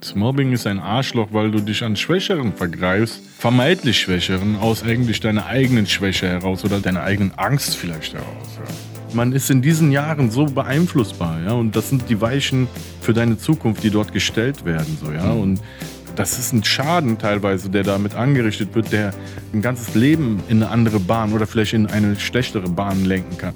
Das Mobbing ist ein Arschloch, weil du dich an Schwächeren vergreifst, vermeintlich Schwächeren, aus eigentlich deiner eigenen Schwäche heraus oder deiner eigenen Angst vielleicht heraus. Ja. Man ist in diesen Jahren so beeinflussbar, ja, und das sind die Weichen für deine Zukunft, die dort gestellt werden, so, ja, und das ist ein Schaden teilweise, der damit angerichtet wird, der ein ganzes Leben in eine andere Bahn oder vielleicht in eine schlechtere Bahn lenken kann.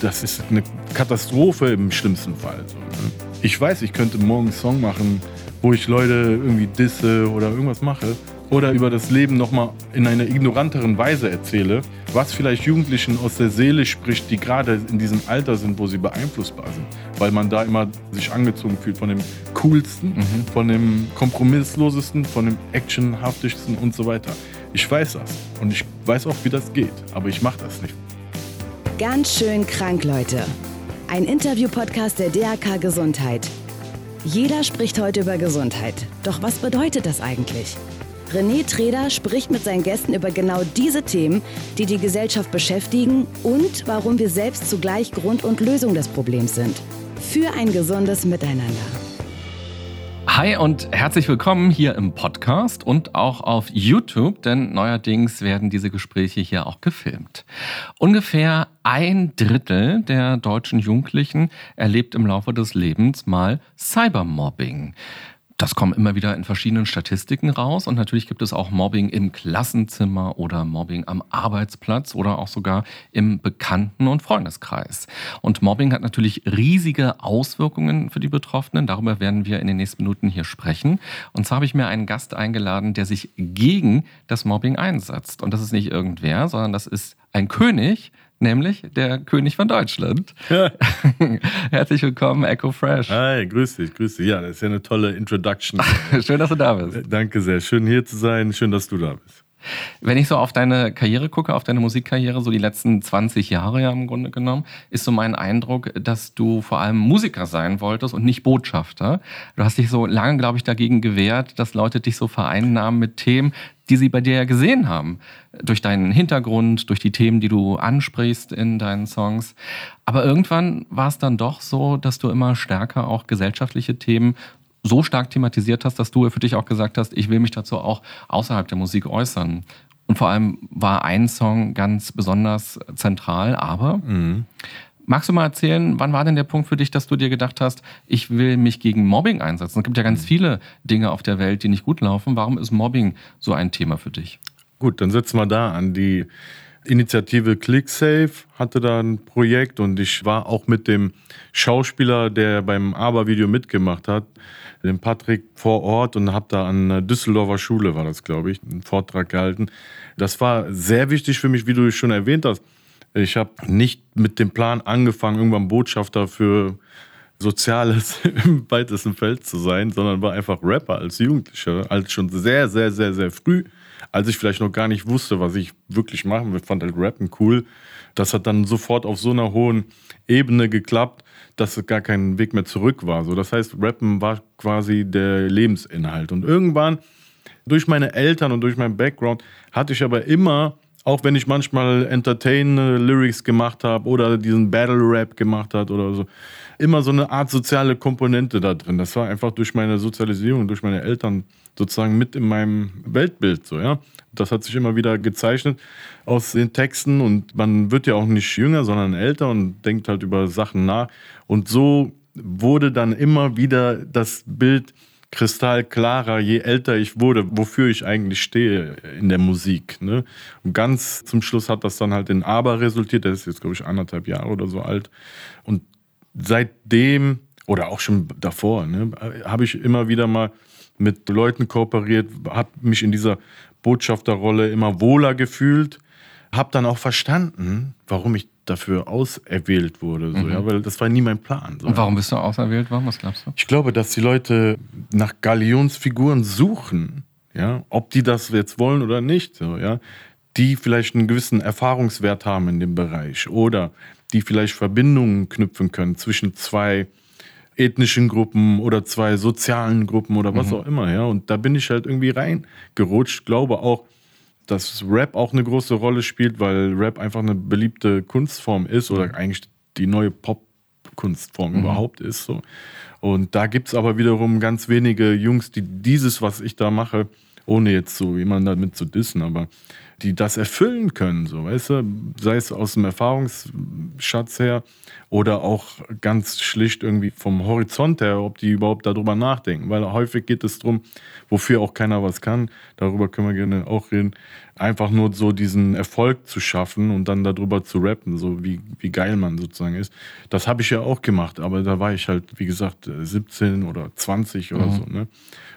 Das ist eine Katastrophe im schlimmsten Fall. Ne? Ich weiß, ich könnte morgen einen Song machen, wo ich Leute irgendwie disse oder irgendwas mache oder über das Leben nochmal in einer ignoranteren Weise erzähle, was vielleicht Jugendlichen aus der Seele spricht, die gerade in diesem Alter sind, wo sie beeinflussbar sind, weil man da immer sich angezogen fühlt von dem coolsten, mhm. von dem kompromisslosesten, von dem actionhaftigsten und so weiter. Ich weiß das und ich weiß auch, wie das geht, aber ich mache das nicht. Ganz schön krank, Leute. Ein Interview-Podcast der DRK Gesundheit. Jeder spricht heute über Gesundheit. Doch was bedeutet das eigentlich? René Treder spricht mit seinen Gästen über genau diese Themen, die die Gesellschaft beschäftigen und warum wir selbst zugleich Grund und Lösung des Problems sind. Für ein gesundes Miteinander. Hi und herzlich willkommen hier im Podcast und auch auf YouTube, denn neuerdings werden diese Gespräche hier auch gefilmt. Ungefähr ein Drittel der deutschen Jugendlichen erlebt im Laufe des Lebens mal Cybermobbing. Das kommt immer wieder in verschiedenen Statistiken raus. Und natürlich gibt es auch Mobbing im Klassenzimmer oder Mobbing am Arbeitsplatz oder auch sogar im Bekannten- und Freundeskreis. Und Mobbing hat natürlich riesige Auswirkungen für die Betroffenen. Darüber werden wir in den nächsten Minuten hier sprechen. Und zwar habe ich mir einen Gast eingeladen, der sich gegen das Mobbing einsetzt. Und das ist nicht irgendwer, sondern das ist ein König, nämlich der König von Deutschland. Ja. Herzlich willkommen, Echo Fresh. Hi, grüß dich, grüß dich. Ja, das ist ja eine tolle Introduction. Schön, dass du da bist. Danke sehr. Schön hier zu sein. Schön, dass du da bist. Wenn ich so auf deine Karriere gucke, auf deine Musikkarriere, so die letzten 20 Jahre ja im Grunde genommen, ist so mein Eindruck, dass du vor allem Musiker sein wolltest und nicht Botschafter. Du hast dich so lange, glaube ich, dagegen gewehrt, dass Leute dich so vereinnahmen mit Themen, die sie bei dir ja gesehen haben. Durch deinen Hintergrund, durch die Themen, die du ansprichst in deinen Songs. Aber irgendwann war es dann doch so, dass du immer stärker auch gesellschaftliche Themen so stark thematisiert hast, dass du für dich auch gesagt hast, ich will mich dazu auch außerhalb der Musik äußern. Und vor allem war ein Song ganz besonders zentral, aber mhm. Magst du mal erzählen, wann war denn der Punkt für dich, dass du dir gedacht hast, ich will mich gegen Mobbing einsetzen? Es gibt ja ganz mhm. viele Dinge auf der Welt, die nicht gut laufen. Warum ist Mobbing so ein Thema für dich? Gut, dann setzen wir da an. Die Initiative ClickSafe hatte da ein Projekt und ich war auch mit dem Schauspieler, der beim Aber-Video mitgemacht hat, dem Patrick vor Ort und habe da an der Düsseldorfer Schule, war das glaube ich, einen Vortrag gehalten. Das war sehr wichtig für mich, wie du schon erwähnt hast. Ich habe nicht mit dem Plan angefangen, irgendwann Botschafter für Soziales im weitesten Feld zu sein, sondern war einfach Rapper als Jugendlicher, als schon sehr, sehr, sehr, sehr früh, als ich vielleicht noch gar nicht wusste, was ich wirklich machen will, fand halt Rappen cool. Das hat dann sofort auf so einer hohen Ebene geklappt, dass es gar kein Weg mehr zurück war. So, das heißt, Rappen war quasi der Lebensinhalt. Und irgendwann, durch meine Eltern und durch meinen Background, hatte ich aber immer auch wenn ich manchmal Entertain-Lyrics gemacht habe oder diesen Battle-Rap gemacht habe oder so, immer so eine Art soziale Komponente da drin. Das war einfach durch meine Sozialisierung, durch meine Eltern sozusagen mit in meinem Weltbild so, ja. Das hat sich immer wieder gezeichnet aus den Texten und man wird ja auch nicht jünger, sondern älter und denkt halt über Sachen nach. Und so wurde dann immer wieder das Bild kristallklarer, je älter ich wurde, wofür ich eigentlich stehe in der Musik. Ne? Und ganz zum Schluss hat das dann halt in Aber resultiert. Der ist jetzt, glaube ich, anderthalb Jahre oder so alt. Und seitdem, oder auch schon davor, ne, habe ich immer wieder mal mit Leuten kooperiert, habe mich in dieser Botschafterrolle immer wohler gefühlt, habe dann auch verstanden, warum ich dafür auserwählt wurde. So, mhm. ja, weil das war nie mein Plan. So. Und warum bist du auserwählt worden? Was glaubst du? Ich glaube, dass die Leute nach Galionsfiguren suchen, ja, ob die das jetzt wollen oder nicht, so, ja, die vielleicht einen gewissen Erfahrungswert haben in dem Bereich oder die vielleicht Verbindungen knüpfen können zwischen zwei ethnischen Gruppen oder zwei sozialen Gruppen oder was mhm. auch immer, ja. Und da bin ich halt irgendwie reingerutscht, glaube auch, dass Rap auch eine große Rolle spielt, weil Rap einfach eine beliebte Kunstform ist oder eigentlich die neue Pop Kunstform mhm. überhaupt ist. So. Und da gibt es aber wiederum ganz wenige Jungs, die dieses, was ich da mache, ohne jetzt so jemanden damit zu dissen, aber die das erfüllen können, so, weißt du, sei es aus dem Erfahrungsschatz her oder auch ganz schlicht irgendwie vom Horizont her, ob die überhaupt darüber nachdenken, weil häufig geht es darum, wofür auch keiner was kann, darüber können wir gerne auch reden, einfach nur so diesen Erfolg zu schaffen und dann darüber zu rappen, so wie, wie geil man sozusagen ist. Das habe ich ja auch gemacht, aber da war ich halt, wie gesagt, 17 oder 20 oder mhm. so, ne?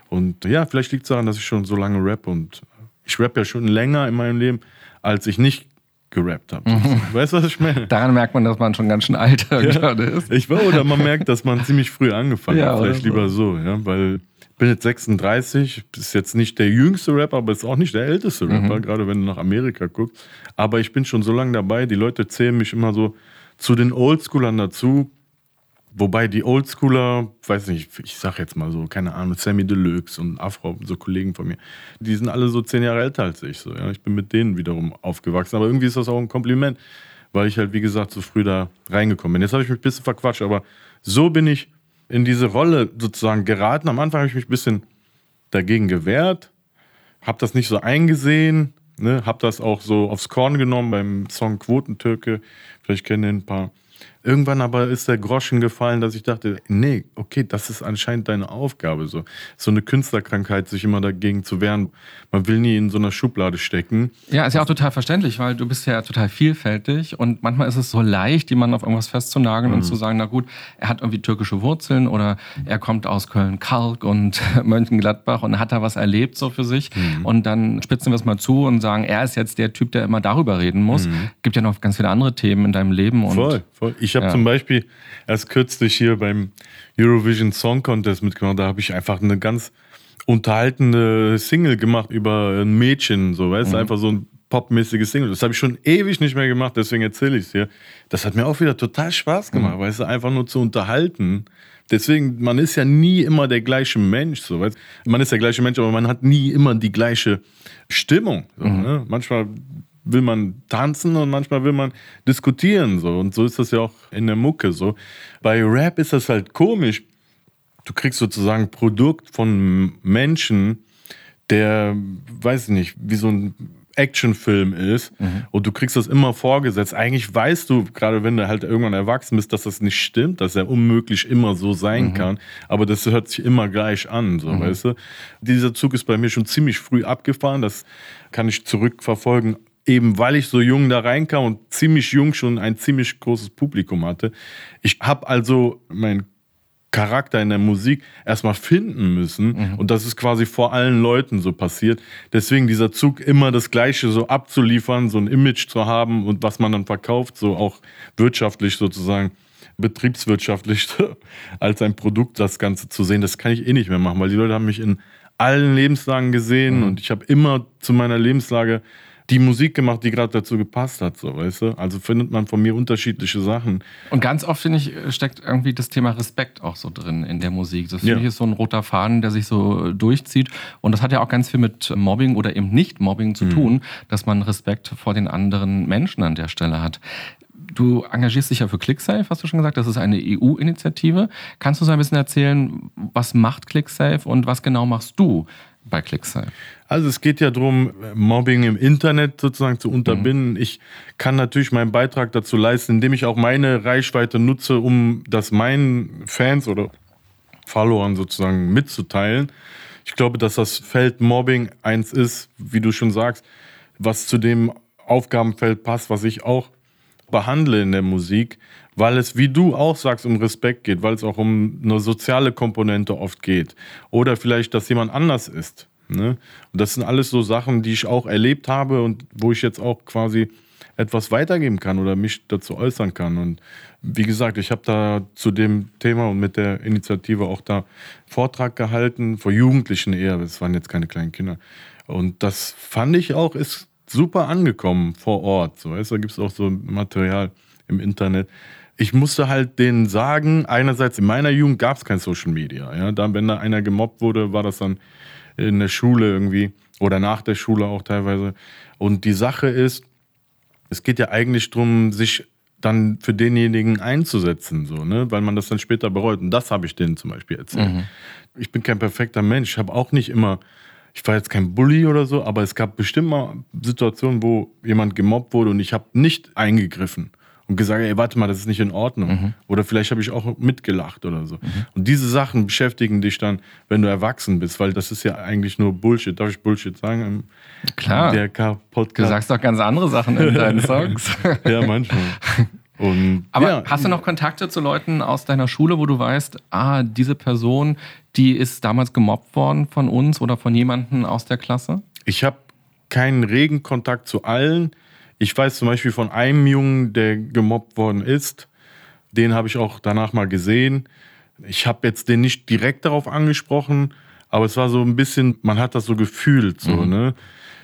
Und ja, vielleicht liegt es daran, dass ich schon so lange rap und ich rap ja schon länger in meinem Leben, als ich nicht gerappt habe. Mhm. Weißt du, was ich meine? Daran merkt man, dass man schon ganz schön alt ja, gerade ist. Ich war, oder man merkt, dass man ziemlich früh angefangen ja, hat. Vielleicht so. lieber so, ja, weil ich bin jetzt 36, ist jetzt nicht der jüngste Rapper, aber ist auch nicht der älteste Rapper, mhm. gerade wenn du nach Amerika guckst. Aber ich bin schon so lange dabei, die Leute zählen mich immer so zu den Oldschoolern dazu, Wobei die Oldschooler, weiß nicht, ich sag jetzt mal so, keine Ahnung, Sammy Deluxe und Afro, so Kollegen von mir, die sind alle so zehn Jahre älter als ich. So, ja. Ich bin mit denen wiederum aufgewachsen. Aber irgendwie ist das auch ein Kompliment, weil ich halt, wie gesagt, so früh da reingekommen bin. Jetzt habe ich mich ein bisschen verquatscht, aber so bin ich in diese Rolle sozusagen geraten. Am Anfang habe ich mich ein bisschen dagegen gewehrt, habe das nicht so eingesehen, ne, habe das auch so aufs Korn genommen beim Song Quotentürke. Vielleicht kennen ein paar. Irgendwann aber ist der Groschen gefallen, dass ich dachte, nee, okay, das ist anscheinend deine Aufgabe. So, so eine Künstlerkrankheit, sich immer dagegen zu wehren. Man will nie in so einer Schublade stecken. Ja, ist ja auch total verständlich, weil du bist ja total vielfältig und manchmal ist es so leicht, jemanden auf irgendwas festzunageln mhm. und zu sagen, na gut, er hat irgendwie türkische Wurzeln oder er kommt aus Köln-Kalk und Mönchengladbach und hat da was erlebt so für sich. Mhm. Und dann spitzen wir es mal zu und sagen, er ist jetzt der Typ, der immer darüber reden muss. Mhm. Gibt ja noch ganz viele andere Themen in deinem Leben. Und voll, voll. Ich habe ja. zum Beispiel erst kürzlich hier beim Eurovision Song Contest mitgemacht. Da habe ich einfach eine ganz unterhaltende Single gemacht über ein Mädchen, so weißt du, mhm. einfach so ein popmäßiges Single. Das habe ich schon ewig nicht mehr gemacht, deswegen erzähle ich es dir. Das hat mir auch wieder total Spaß gemacht, mhm. weißt du, einfach nur zu unterhalten. Deswegen, man ist ja nie immer der gleiche Mensch, so weißt Man ist der gleiche Mensch, aber man hat nie immer die gleiche Stimmung. So, mhm. ne? Manchmal will man tanzen und manchmal will man diskutieren so und so ist das ja auch in der Mucke so. Bei Rap ist das halt komisch. Du kriegst sozusagen Produkt von Menschen, der weiß ich nicht, wie so ein Actionfilm ist mhm. und du kriegst das immer vorgesetzt. Eigentlich weißt du, gerade wenn du halt irgendwann erwachsen bist, dass das nicht stimmt, dass er unmöglich immer so sein mhm. kann, aber das hört sich immer gleich an, so, mhm. weißt du. Dieser Zug ist bei mir schon ziemlich früh abgefahren, das kann ich zurückverfolgen eben weil ich so jung da reinkam und ziemlich jung schon ein ziemlich großes Publikum hatte. Ich habe also meinen Charakter in der Musik erstmal finden müssen. Mhm. Und das ist quasi vor allen Leuten so passiert. Deswegen dieser Zug, immer das Gleiche so abzuliefern, so ein Image zu haben und was man dann verkauft, so auch wirtschaftlich sozusagen, betriebswirtschaftlich als ein Produkt das Ganze zu sehen, das kann ich eh nicht mehr machen, weil die Leute haben mich in allen Lebenslagen gesehen mhm. und ich habe immer zu meiner Lebenslage die Musik gemacht, die gerade dazu gepasst hat, so, weißt du? Also findet man von mir unterschiedliche Sachen. Und ganz oft, finde ich, steckt irgendwie das Thema Respekt auch so drin in der Musik. Das finde ja. ich ist so ein roter Faden, der sich so durchzieht. Und das hat ja auch ganz viel mit Mobbing oder eben Nicht-Mobbing zu mhm. tun, dass man Respekt vor den anderen Menschen an der Stelle hat. Du engagierst dich ja für ClickSafe, hast du schon gesagt. Das ist eine EU-Initiative. Kannst du so ein bisschen erzählen, was macht ClickSafe und was genau machst du bei ClickSafe? Also es geht ja darum, Mobbing im Internet sozusagen zu unterbinden. Mhm. Ich kann natürlich meinen Beitrag dazu leisten, indem ich auch meine Reichweite nutze, um das meinen Fans oder Followern sozusagen mitzuteilen. Ich glaube, dass das Feld Mobbing eins ist, wie du schon sagst, was zu dem Aufgabenfeld passt, was ich auch behandle in der Musik, weil es, wie du auch sagst, um Respekt geht, weil es auch um eine soziale Komponente oft geht. Oder vielleicht, dass jemand anders ist. Ne? Und das sind alles so Sachen, die ich auch erlebt habe und wo ich jetzt auch quasi etwas weitergeben kann oder mich dazu äußern kann. Und wie gesagt, ich habe da zu dem Thema und mit der Initiative auch da Vortrag gehalten, vor Jugendlichen eher, es waren jetzt keine kleinen Kinder. Und das fand ich auch, ist super angekommen vor Ort. So, weißt, da gibt es auch so Material im Internet. Ich musste halt denen sagen, einerseits in meiner Jugend gab es kein Social Media. Ja? Da, wenn da einer gemobbt wurde, war das dann in der Schule irgendwie oder nach der Schule auch teilweise. Und die Sache ist, es geht ja eigentlich darum, sich dann für denjenigen einzusetzen, so, ne? weil man das dann später bereut. Und das habe ich denen zum Beispiel erzählt. Mhm. Ich bin kein perfekter Mensch. Ich habe auch nicht immer, ich war jetzt kein Bully oder so, aber es gab bestimmt mal Situationen, wo jemand gemobbt wurde und ich habe nicht eingegriffen und gesagt, ey, warte mal, das ist nicht in Ordnung. Mhm. Oder vielleicht habe ich auch mitgelacht oder so. Mhm. Und diese Sachen beschäftigen dich dann, wenn du erwachsen bist, weil das ist ja eigentlich nur Bullshit. Darf ich Bullshit sagen? Klar. DRK-Podcast. Du sagst doch ganz andere Sachen in deinen Songs. ja, manchmal. Und, Aber ja. hast du noch Kontakte zu Leuten aus deiner Schule, wo du weißt, ah, diese Person, die ist damals gemobbt worden von uns oder von jemandem aus der Klasse? Ich habe keinen regen Kontakt zu allen. Ich weiß zum Beispiel von einem Jungen, der gemobbt worden ist. Den habe ich auch danach mal gesehen. Ich habe jetzt den nicht direkt darauf angesprochen, aber es war so ein bisschen, man hat das so gefühlt, so, mhm. ne?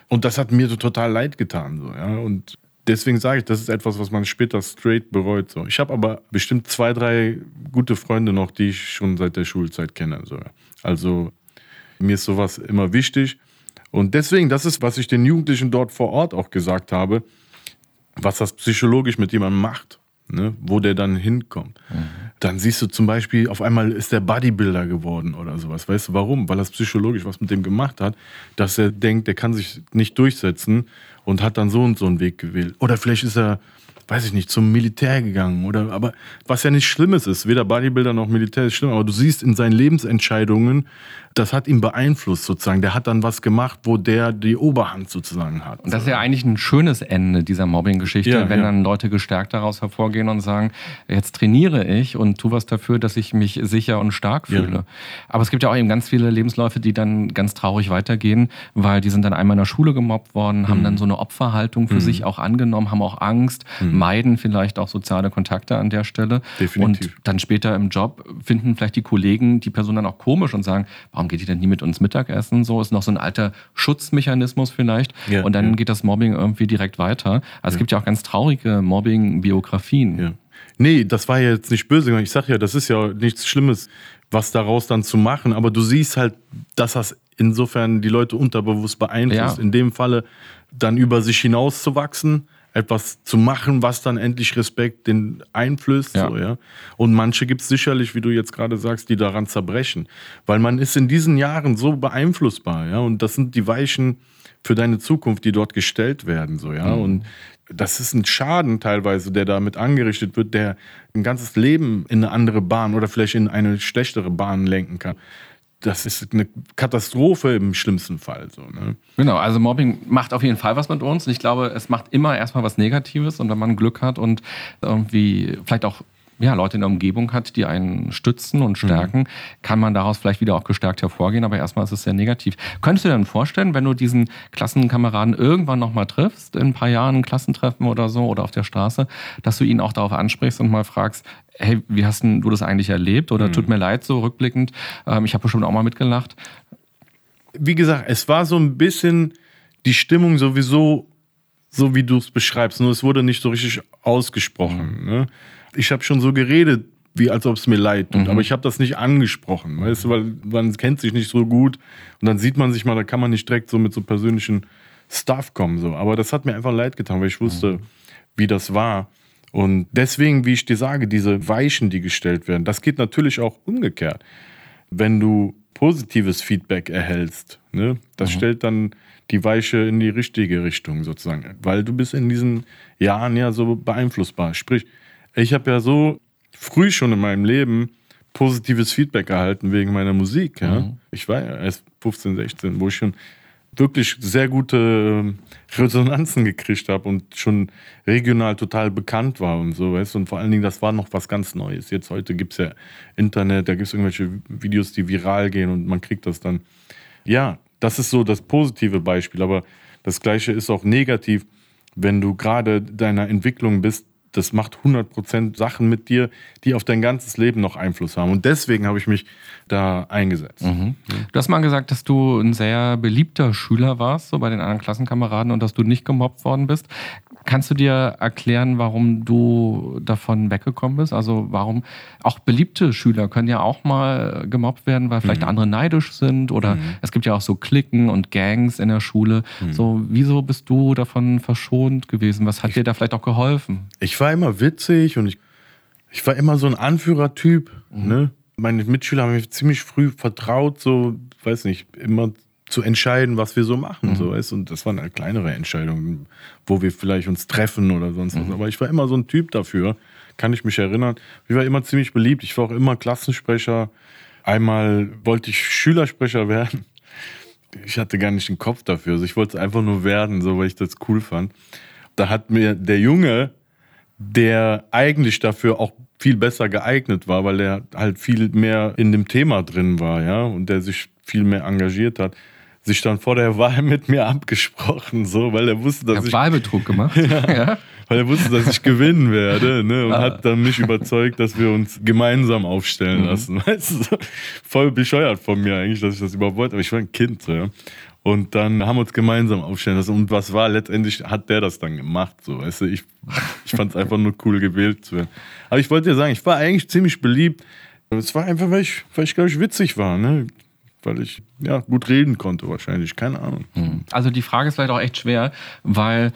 Und das hat mir so total leid getan, so, ja. Und deswegen sage ich, das ist etwas, was man später straight bereut, so. Ich habe aber bestimmt zwei, drei gute Freunde noch, die ich schon seit der Schulzeit kenne, so. Also mir ist sowas immer wichtig. Und deswegen, das ist, was ich den Jugendlichen dort vor Ort auch gesagt habe was das psychologisch mit jemandem macht, ne? wo der dann hinkommt. Mhm. Dann siehst du zum Beispiel, auf einmal ist der Bodybuilder geworden oder sowas. Weißt du warum? Weil das psychologisch was mit dem gemacht hat, dass er denkt, der kann sich nicht durchsetzen und hat dann so und so einen Weg gewählt. Oder vielleicht ist er weiß ich nicht, zum Militär gegangen oder aber was ja nicht Schlimmes ist, weder Bodybuilder noch Militär ist schlimm, aber du siehst in seinen Lebensentscheidungen, das hat ihn beeinflusst sozusagen. Der hat dann was gemacht, wo der die Oberhand sozusagen hat. Und das ist ja eigentlich ein schönes Ende dieser Mobbing-Geschichte, ja, wenn ja. dann Leute gestärkt daraus hervorgehen und sagen, jetzt trainiere ich und tu was dafür, dass ich mich sicher und stark fühle. Ja. Aber es gibt ja auch eben ganz viele Lebensläufe, die dann ganz traurig weitergehen, weil die sind dann einmal in der Schule gemobbt worden, mhm. haben dann so eine Opferhaltung für mhm. sich auch angenommen, haben auch Angst, mhm. meiden vielleicht auch soziale Kontakte an der Stelle. Definitiv. Und dann später im Job finden vielleicht die Kollegen die Person dann auch komisch und sagen, warum geht die denn nie mit uns Mittagessen? So ist noch so ein alter Schutzmechanismus vielleicht. Ja, und dann ja. geht das Mobbing irgendwie direkt weiter. Also es gibt ja auch ganz traurige Mobbing-Biografien. Nee, das war ja jetzt nicht böse. Ich sag ja, das ist ja nichts Schlimmes, was daraus dann zu machen. Aber du siehst halt, dass das insofern die Leute unterbewusst beeinflusst. In dem Falle dann über sich hinauszuwachsen etwas zu machen, was dann endlich Respekt den einflößt. Ja. So, ja? Und manche gibt es sicherlich, wie du jetzt gerade sagst, die daran zerbrechen. Weil man ist in diesen Jahren so beeinflussbar, ja. Und das sind die Weichen für deine Zukunft, die dort gestellt werden. So, ja. Mhm. Und das ist ein Schaden teilweise, der damit angerichtet wird, der ein ganzes Leben in eine andere Bahn oder vielleicht in eine schlechtere Bahn lenken kann das ist eine Katastrophe im schlimmsten Fall. So, ne? Genau, also Mobbing macht auf jeden Fall was mit uns. Und ich glaube, es macht immer erstmal was Negatives. Und wenn man Glück hat und irgendwie vielleicht auch ja, Leute in der Umgebung hat, die einen stützen und stärken, mhm. kann man daraus vielleicht wieder auch gestärkt hervorgehen. Aber erstmal ist es sehr negativ. Könntest du dir dann vorstellen, wenn du diesen Klassenkameraden irgendwann nochmal triffst, in ein paar Jahren ein Klassentreffen oder so oder auf der Straße, dass du ihn auch darauf ansprichst und mal fragst, hey, wie hast du das eigentlich erlebt? Oder mhm. tut mir leid, so rückblickend, ähm, ich habe bestimmt auch mal mitgelacht. Wie gesagt, es war so ein bisschen die Stimmung sowieso so, wie du es beschreibst, nur es wurde nicht so richtig ausgesprochen. Mhm. Ne? Ich habe schon so geredet, wie als ob es mir leid tut. Mhm. Aber ich habe das nicht angesprochen, weißt du, weil man kennt sich nicht so gut und dann sieht man sich mal, da kann man nicht direkt so mit so persönlichen Stuff kommen. So. Aber das hat mir einfach leid getan, weil ich wusste, mhm. wie das war. Und deswegen, wie ich dir sage, diese Weichen, die gestellt werden, das geht natürlich auch umgekehrt. Wenn du positives Feedback erhältst, ne, das mhm. stellt dann die Weiche in die richtige Richtung sozusagen, weil du bist in diesen Jahren ja so beeinflussbar. Sprich, ich habe ja so früh schon in meinem Leben positives Feedback erhalten wegen meiner Musik. Ja? Mhm. Ich war ja erst 15, 16, wo ich schon wirklich sehr gute Resonanzen gekriegt habe und schon regional total bekannt war und so, weißt Und vor allen Dingen, das war noch was ganz Neues. Jetzt heute gibt es ja Internet, da gibt es irgendwelche Videos, die viral gehen und man kriegt das dann. Ja, das ist so das positive Beispiel, aber das gleiche ist auch negativ, wenn du gerade deiner Entwicklung bist, das macht 100% Sachen mit dir, die auf dein ganzes Leben noch Einfluss haben. Und deswegen habe ich mich da eingesetzt. Mhm. Du hast mal gesagt, dass du ein sehr beliebter Schüler warst, so bei den anderen Klassenkameraden und dass du nicht gemobbt worden bist. Kannst du dir erklären, warum du davon weggekommen bist? Also warum auch beliebte Schüler können ja auch mal gemobbt werden, weil vielleicht mhm. andere neidisch sind oder mhm. es gibt ja auch so Klicken und Gangs in der Schule. Mhm. So, wieso bist du davon verschont gewesen? Was hat ich, dir da vielleicht auch geholfen? Ich war immer witzig und ich, ich war immer so ein Anführertyp. Mhm. Ne? Meine Mitschüler haben mich ziemlich früh vertraut, so, weiß nicht, immer zu entscheiden, was wir so machen. Mhm. So, weißt? Und das waren halt kleinere Entscheidungen, wo wir vielleicht uns treffen oder sonst mhm. was. Aber ich war immer so ein Typ dafür, kann ich mich erinnern. Ich war immer ziemlich beliebt. Ich war auch immer Klassensprecher. Einmal wollte ich Schülersprecher werden. Ich hatte gar nicht den Kopf dafür. Also ich wollte es einfach nur werden, so weil ich das cool fand. Da hat mir der Junge, der eigentlich dafür auch viel besser geeignet war, weil er halt viel mehr in dem Thema drin war, ja, und der sich viel mehr engagiert hat, sich dann vor der Wahl mit mir abgesprochen, so, weil er wusste, dass ich. Wahlbetrug gemacht. ja, ja. Weil er wusste, dass ich gewinnen werde, ne? Und ah. hat dann mich überzeugt, dass wir uns gemeinsam aufstellen mhm. lassen. Weißt du, voll bescheuert von mir eigentlich, dass ich das überhaupt wollte, aber ich war ein Kind, so, ja. Und dann haben wir uns gemeinsam aufstellen lassen. Und was war? Letztendlich hat der das dann gemacht. So, weißt du, ich, ich fand es einfach nur cool, gewählt zu werden. Aber ich wollte dir sagen, ich war eigentlich ziemlich beliebt. Es war einfach, weil ich, weil ich glaube ich, witzig war. Ne? Weil ich ja gut reden konnte wahrscheinlich, keine Ahnung. Hm. Also die Frage ist vielleicht auch echt schwer, weil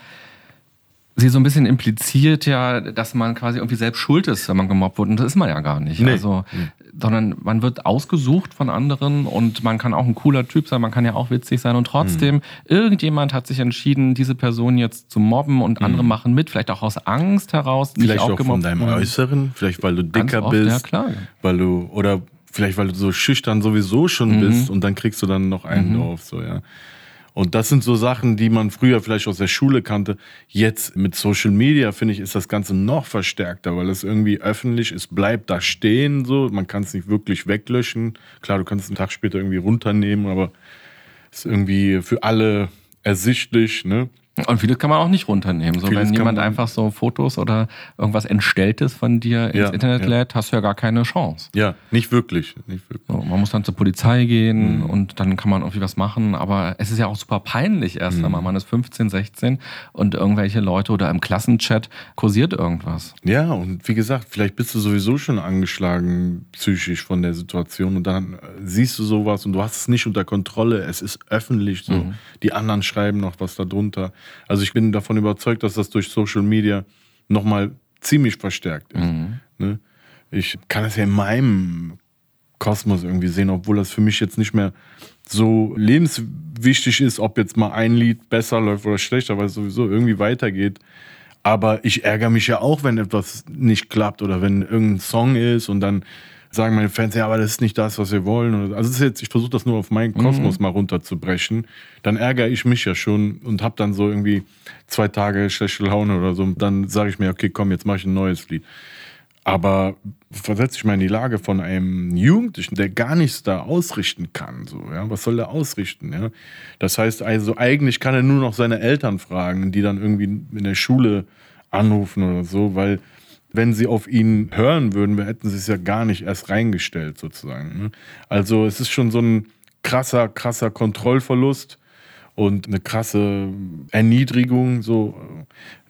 sie so ein bisschen impliziert ja, dass man quasi irgendwie selbst schuld ist, wenn man gemobbt wird. Und das ist man ja gar nicht. Nee. Also, sondern man wird ausgesucht von anderen und man kann auch ein cooler Typ sein, man kann ja auch witzig sein und trotzdem, mhm. irgendjemand hat sich entschieden, diese Person jetzt zu mobben und andere mhm. machen mit, vielleicht auch aus Angst heraus. Vielleicht auch, auch von deinem Äußeren, vielleicht weil du dicker oft, bist, ja, klar. weil du, oder Vielleicht, weil du so schüchtern sowieso schon mhm. bist und dann kriegst du dann noch einen mhm. drauf, so, ja. Und das sind so Sachen, die man früher vielleicht aus der Schule kannte. Jetzt mit Social Media, finde ich, ist das Ganze noch verstärkter, weil es irgendwie öffentlich ist, bleibt da stehen, so. Man kann es nicht wirklich weglöschen. Klar, du kannst es einen Tag später irgendwie runternehmen, aber ist irgendwie für alle ersichtlich, ne? Und vieles kann man auch nicht runternehmen. So, wenn jemand einfach so Fotos oder irgendwas Entstelltes von dir ins ja, Internet ja. lädt, hast du ja gar keine Chance. Ja, nicht wirklich. Nicht wirklich. So, man muss dann zur Polizei gehen mhm. und dann kann man irgendwie was machen. Aber es ist ja auch super peinlich erst mhm. einmal. Man ist 15, 16 und irgendwelche Leute oder im Klassenchat kursiert irgendwas. Ja, und wie gesagt, vielleicht bist du sowieso schon angeschlagen psychisch von der Situation und dann äh, siehst du sowas und du hast es nicht unter Kontrolle. Es ist öffentlich so. Mhm. Die anderen schreiben noch was darunter. Also ich bin davon überzeugt, dass das durch Social Media nochmal ziemlich verstärkt ist. Mhm. Ne? Ich kann das ja in meinem Kosmos irgendwie sehen, obwohl das für mich jetzt nicht mehr so lebenswichtig ist, ob jetzt mal ein Lied besser läuft oder schlechter, weil es sowieso irgendwie weitergeht. Aber ich ärgere mich ja auch, wenn etwas nicht klappt oder wenn irgendein Song ist und dann sagen meine Fans, ja, aber das ist nicht das, was wir wollen. Also ist jetzt, ich versuche das nur auf meinen mhm. Kosmos mhm. mal runterzubrechen. Dann ärgere ich mich ja schon und habe dann so irgendwie zwei Tage schlechte Laune oder so. Und dann sage ich mir, okay, komm, jetzt mache ich ein neues Lied. Aber versetze ich mal in die Lage von einem Jugendlichen, der gar nichts da ausrichten kann. So, ja? Was soll er ausrichten? Ja? Das heißt also, eigentlich kann er nur noch seine Eltern fragen, die dann irgendwie in der Schule anrufen oder so, weil wenn sie auf ihn hören würden, hätten sie es ja gar nicht erst reingestellt sozusagen. Ne? Also es ist schon so ein krasser, krasser Kontrollverlust und eine krasse Erniedrigung, so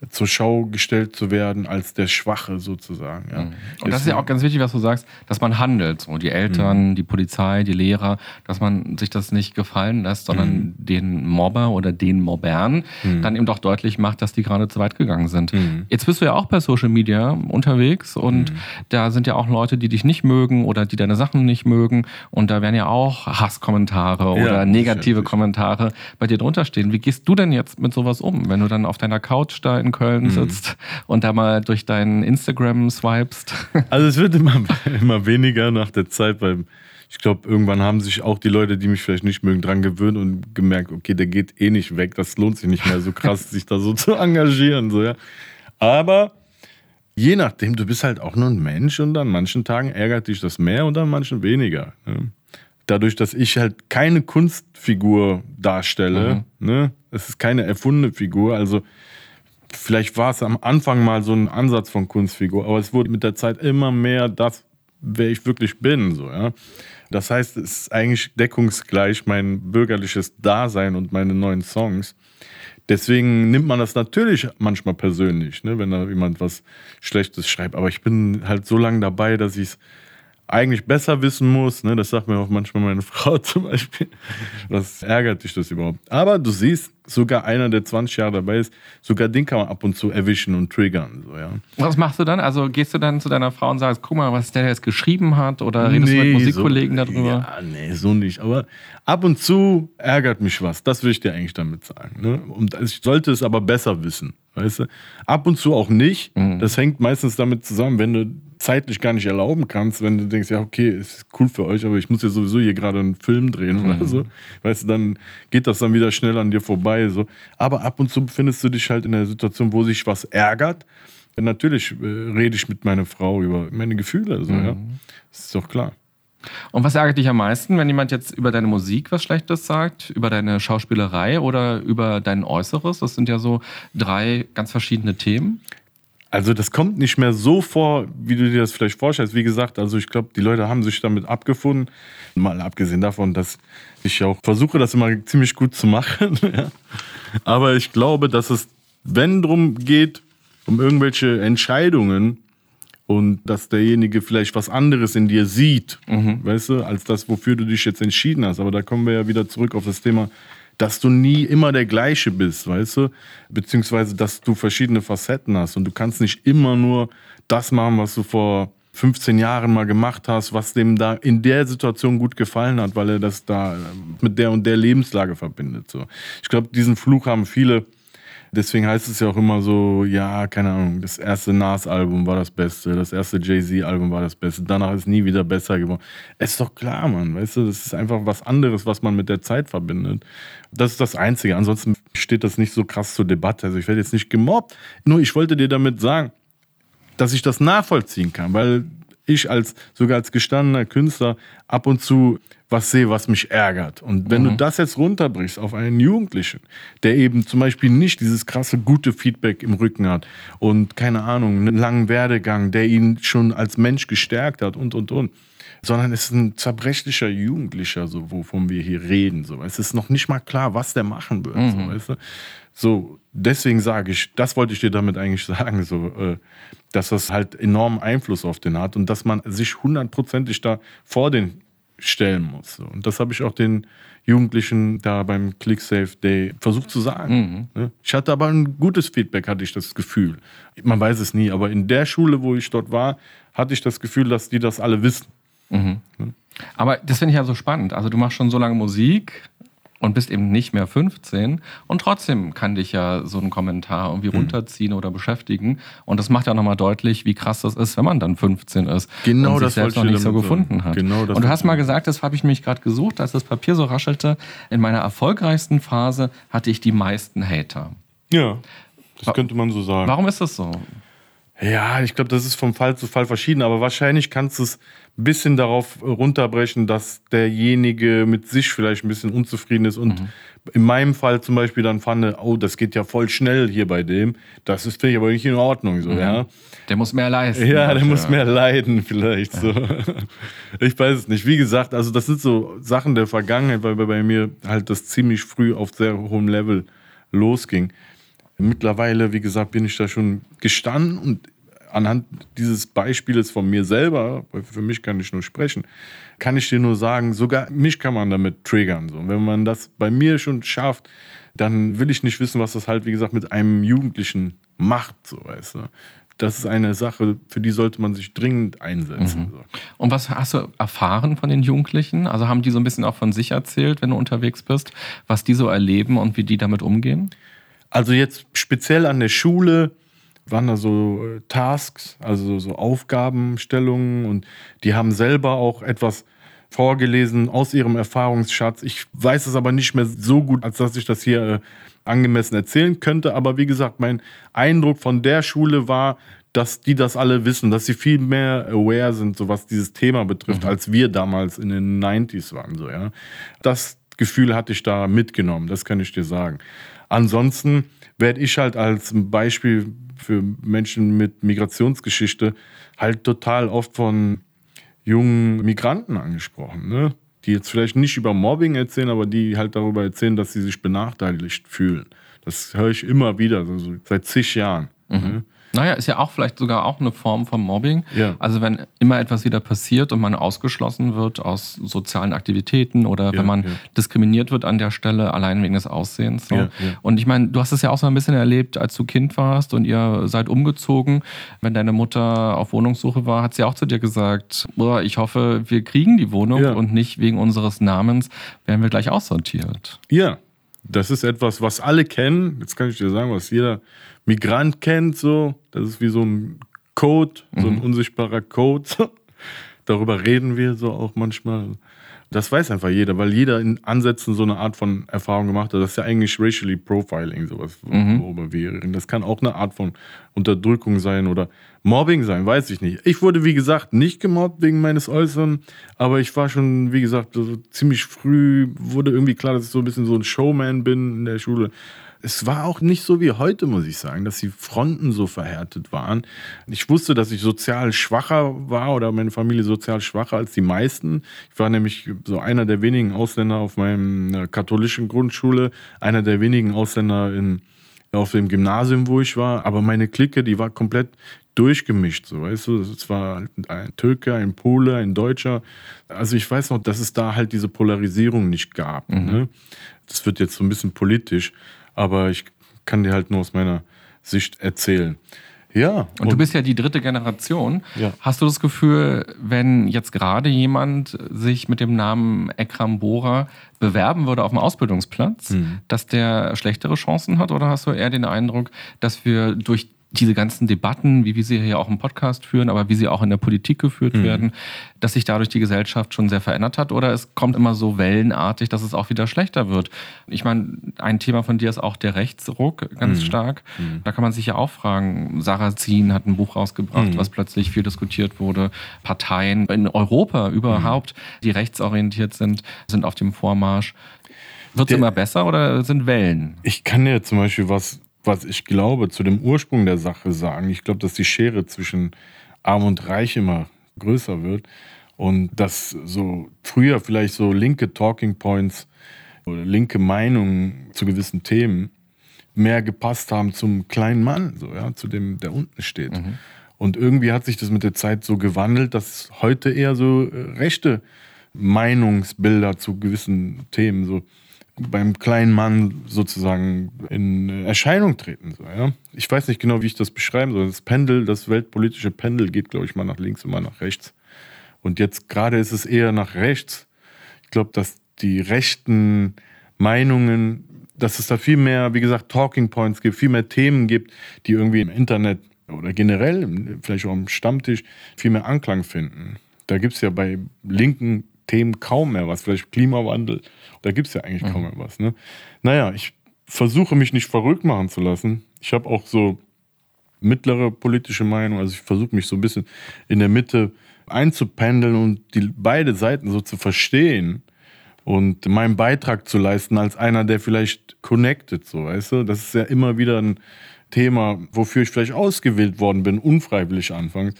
äh, zur Schau gestellt zu werden als der Schwache sozusagen. Ja. Mhm. Und das ist ja auch ganz wichtig, was du sagst, dass man handelt. So die Eltern, mhm. die Polizei, die Lehrer, dass man sich das nicht gefallen lässt, sondern mhm. den Mobber oder den Mobbern mhm. dann eben doch deutlich macht, dass die gerade zu weit gegangen sind. Mhm. Jetzt bist du ja auch bei Social Media unterwegs und mhm. da sind ja auch Leute, die dich nicht mögen oder die deine Sachen nicht mögen und da werden ja auch Hasskommentare ja, oder negative Kommentare bei dir dir drunter stehen. Wie gehst du denn jetzt mit sowas um, wenn du dann auf deiner Couch da in Köln mhm. sitzt und da mal durch deinen Instagram swipest? Also es wird immer, immer weniger nach der Zeit, weil ich glaube, irgendwann haben sich auch die Leute, die mich vielleicht nicht mögen, dran gewöhnt und gemerkt, okay, der geht eh nicht weg, das lohnt sich nicht mehr so krass, sich da so zu engagieren. So, ja. Aber je nachdem, du bist halt auch nur ein Mensch und an manchen Tagen ärgert dich das mehr und an manchen weniger. Ne? Dadurch, dass ich halt keine Kunstfigur darstelle, mhm. ne, es ist keine erfundene Figur, also vielleicht war es am Anfang mal so ein Ansatz von Kunstfigur, aber es wurde mit der Zeit immer mehr das, wer ich wirklich bin, so, ja. Das heißt, es ist eigentlich deckungsgleich mein bürgerliches Dasein und meine neuen Songs, Deswegen nimmt man das natürlich manchmal persönlich, ne, wenn da jemand was Schlechtes schreibt. Aber ich bin halt so lange dabei, dass ich es eigentlich besser wissen muss. Ne? Das sagt mir auch manchmal meine Frau zum Beispiel. Was ärgert dich das überhaupt? Aber du siehst, sogar einer, der 20 Jahre dabei ist, sogar den kann man ab und zu erwischen und triggern. So, ja. Was machst du dann? Also gehst du dann zu deiner Frau und sagst, guck mal, was der jetzt geschrieben hat? Oder redest nee, du mit Musikkollegen so, darüber? Ja, nee, so nicht. Aber ab und zu ärgert mich was. Das will ich dir eigentlich damit sagen. Ne? Und ich sollte es aber besser wissen. Weißt du? Ab und zu auch nicht. Mhm. Das hängt meistens damit zusammen, wenn du zeitlich gar nicht erlauben kannst, wenn du denkst, ja, okay, ist cool für euch, aber ich muss ja sowieso hier gerade einen Film drehen mhm. oder so. Weißt du, dann geht das dann wieder schnell an dir vorbei. So. Aber ab und zu befindest du dich halt in einer Situation, wo sich was ärgert. Natürlich äh, rede ich mit meiner Frau über meine Gefühle. So, mhm. ja. Das ist doch klar. Und was ärgert dich am meisten, wenn jemand jetzt über deine Musik was Schlechtes sagt, über deine Schauspielerei oder über dein Äußeres? Das sind ja so drei ganz verschiedene Themen. Also das kommt nicht mehr so vor, wie du dir das vielleicht vorstellst. Wie gesagt, also ich glaube, die Leute haben sich damit abgefunden. Mal abgesehen davon, dass ich auch versuche, das immer ziemlich gut zu machen. Aber ich glaube, dass es, wenn drum geht, um irgendwelche Entscheidungen, und dass derjenige vielleicht was anderes in dir sieht, mhm. weißt du, als das, wofür du dich jetzt entschieden hast. Aber da kommen wir ja wieder zurück auf das Thema, dass du nie immer der gleiche bist, weißt du, beziehungsweise dass du verschiedene Facetten hast und du kannst nicht immer nur das machen, was du vor 15 Jahren mal gemacht hast, was dem da in der Situation gut gefallen hat, weil er das da mit der und der Lebenslage verbindet. So. Ich glaube, diesen Fluch haben viele Deswegen heißt es ja auch immer so, ja, keine Ahnung, das erste Nas-Album war das Beste, das erste Jay-Z-Album war das Beste, danach ist nie wieder besser geworden. Es ist doch klar, Mann, weißt du, das ist einfach was anderes, was man mit der Zeit verbindet. Das ist das Einzige. Ansonsten steht das nicht so krass zur Debatte. Also ich werde jetzt nicht gemobbt. Nur ich wollte dir damit sagen, dass ich das nachvollziehen kann, weil ich als sogar als gestandener Künstler ab und zu was sehe, was mich ärgert. Und wenn mhm. du das jetzt runterbrichst auf einen Jugendlichen, der eben zum Beispiel nicht dieses krasse gute Feedback im Rücken hat und keine Ahnung, einen langen Werdegang, der ihn schon als Mensch gestärkt hat und und und, sondern es ist ein zerbrechlicher Jugendlicher, so wovon wir hier reden. So. Es ist noch nicht mal klar, was der machen wird. Mhm. So, weißt du? so, deswegen sage ich, das wollte ich dir damit eigentlich sagen, so, äh, dass das halt enormen Einfluss auf den hat und dass man sich hundertprozentig da vor den stellen muss. Und das habe ich auch den Jugendlichen da beim ClickSafe Day versucht zu sagen. Mhm. Ne? Ich hatte aber ein gutes Feedback, hatte ich das Gefühl. Man weiß es nie, aber in der Schule, wo ich dort war, hatte ich das Gefühl, dass die das alle wissen. Mhm. Ne? Aber das finde ich ja so spannend. Also du machst schon so lange Musik, und bist eben nicht mehr 15 und trotzdem kann dich ja so ein Kommentar irgendwie mhm. runterziehen oder beschäftigen und das macht ja nochmal deutlich, wie krass das ist, wenn man dann 15 ist genau und sich das selbst noch nicht so gefunden hat. Genau das und du hast mal gesagt, das habe ich mich gerade gesucht, als das Papier so raschelte, in meiner erfolgreichsten Phase hatte ich die meisten Hater. Ja, das könnte man so sagen. Warum ist das so? Ja, ich glaube, das ist vom Fall zu Fall verschieden, aber wahrscheinlich kannst du es bisschen darauf runterbrechen, dass derjenige mit sich vielleicht ein bisschen unzufrieden ist und mhm. in meinem Fall zum Beispiel dann fand, oh, das geht ja voll schnell hier bei dem. Das ist finde ich aber nicht in Ordnung so, mhm. ja. Der muss mehr leisten. Ja, der ja. muss mehr leiden vielleicht ja. so. Ich weiß es nicht. Wie gesagt, also das sind so Sachen der Vergangenheit, weil bei mir halt das ziemlich früh auf sehr hohem Level losging. Mittlerweile, wie gesagt, bin ich da schon gestanden und anhand dieses Beispiels von mir selber, weil für mich kann ich nur sprechen, kann ich dir nur sagen, sogar mich kann man damit triggern. So. wenn man das bei mir schon schafft, dann will ich nicht wissen, was das halt, wie gesagt, mit einem Jugendlichen macht, so weißt du. Das ist eine Sache, für die sollte man sich dringend einsetzen. Mhm. Und was hast du erfahren von den Jugendlichen? Also haben die so ein bisschen auch von sich erzählt, wenn du unterwegs bist, was die so erleben und wie die damit umgehen? Also jetzt speziell an der Schule waren da so äh, Tasks, also so Aufgabenstellungen und die haben selber auch etwas vorgelesen aus ihrem Erfahrungsschatz. Ich weiß es aber nicht mehr so gut, als dass ich das hier äh, angemessen erzählen könnte. Aber wie gesagt, mein Eindruck von der Schule war, dass die das alle wissen, dass sie viel mehr aware sind, so was dieses Thema betrifft, mhm. als wir damals in den 90s waren. So, ja. Das Gefühl hatte ich da mitgenommen, das kann ich dir sagen. Ansonsten werde ich halt als Beispiel für Menschen mit Migrationsgeschichte halt total oft von jungen Migranten angesprochen, ne? die jetzt vielleicht nicht über Mobbing erzählen, aber die halt darüber erzählen, dass sie sich benachteiligt fühlen. Das höre ich immer wieder, so, so seit zig Jahren. Mhm. Ne? Naja, ist ja auch vielleicht sogar auch eine Form von Mobbing. Ja. Also wenn immer etwas wieder passiert und man ausgeschlossen wird aus sozialen Aktivitäten oder Ja, wenn man ja. diskriminiert wird an der Stelle, allein wegen des Aussehens. So. Und ich meine, du hast es ja auch so ein bisschen erlebt, als du Kind warst und ihr seid umgezogen. Wenn deine Mutter auf Wohnungssuche war, hat sie auch zu dir gesagt, "Boah, ich hoffe, wir kriegen die Wohnung und nicht wegen unseres Namens werden wir gleich aussortiert. Ja, das ist etwas, was alle kennen. Jetzt kann ich dir sagen, was jeder Migrant kennt. So, das ist wie so ein Code, so ein unsichtbarer Code. Darüber reden wir so auch manchmal. Das weiß einfach jeder, weil jeder in Ansätzen so eine Art von Erfahrung gemacht hat. Das ist ja eigentlich Racially Profiling, sowas, worüber wir reden. Das kann auch eine Art von Unterdrückung sein oder Mobbing sein, weiß ich nicht. Ich wurde, wie gesagt, nicht gemobbt wegen meines Äußeren, aber ich war schon, wie gesagt, so ziemlich früh, wurde irgendwie klar, dass ich so ein bisschen so ein Showman bin in der Schule. Es war auch nicht so wie heute, muss ich sagen, dass die Fronten so verhärtet waren. Ich wusste, dass ich sozial schwacher war oder meine Familie sozial schwacher als die meisten. Ich war nämlich so einer der wenigen Ausländer auf meiner katholischen Grundschule, einer der wenigen Ausländer in, auf dem Gymnasium, wo ich war. Aber meine Clique, die war komplett durchgemischt, so weißt du. Es war ein Türke, ein Pole, ein Deutscher. Also ich weiß noch, dass es da halt diese Polarisierung nicht gab. Ne? Das wird jetzt so ein bisschen politisch, aber ich kann dir halt nur aus meiner Sicht erzählen. Ja. Und, du bist ja die dritte Generation. Ja. Hast du das Gefühl, wenn jetzt gerade jemand sich mit dem Namen Ekram Bora bewerben würde auf dem Ausbildungsplatz, Mhm. dass der schlechtere Chancen hat? Oder hast du eher den Eindruck, dass wir durch diese ganzen Debatten, wie wir sie hier auch im Podcast führen, aber wie sie auch in der Politik geführt Mhm. werden, dass sich dadurch die Gesellschaft schon sehr verändert hat? Oder es kommt immer so wellenartig, dass es auch wieder schlechter wird? Ich meine, ein Thema von dir ist auch der Rechtsruck ganz Mhm. stark. Da kann man sich ja auch fragen. Sarah Zien hat ein Buch rausgebracht, Mhm. was plötzlich viel diskutiert wurde. Parteien in Europa überhaupt, die rechtsorientiert sind, sind auf dem Vormarsch. Wird es immer besser oder sind Wellen? Ich kann dir zum Beispiel was, was ich glaube, zu dem Ursprung der Sache sagen. Ich glaube, dass die Schere zwischen Arm und Reich immer größer wird und dass so früher vielleicht so linke Talking Points oder linke Meinungen zu gewissen Themen mehr gepasst haben zum kleinen Mann, so ja, zu dem, der unten steht. Und irgendwie hat sich das mit der Zeit so gewandelt, dass heute eher so äh, rechte Meinungsbilder zu gewissen Themen so beim kleinen Mann sozusagen in Erscheinung treten. So, ja? Ich weiß nicht genau, wie ich das beschreiben soll. Das Pendel, das weltpolitische Pendel geht, glaube ich, mal nach links und mal nach rechts. Und jetzt gerade ist es eher nach rechts. Ich glaube, dass die rechten Meinungen, dass es da viel mehr, wie gesagt, Talking Points gibt, viel mehr Themen gibt, die irgendwie im Internet oder generell, vielleicht auch am Stammtisch, viel mehr Anklang finden. Da gibt es ja bei linken Themen kaum mehr was. Vielleicht Klimawandel, da gibt es ja eigentlich kaum mehr was. Ne? Naja, ich versuche mich nicht verrückt machen zu lassen. Ich habe auch so mittlere politische Meinung. Also ich versuche mich so ein bisschen in der Mitte einzupendeln und die beide Seiten so zu verstehen und meinen Beitrag zu leisten als einer, der vielleicht connected, so weißt du. Das ist ja immer wieder ein Thema, wofür ich vielleicht ausgewählt worden bin, unfreiwillig anfangs,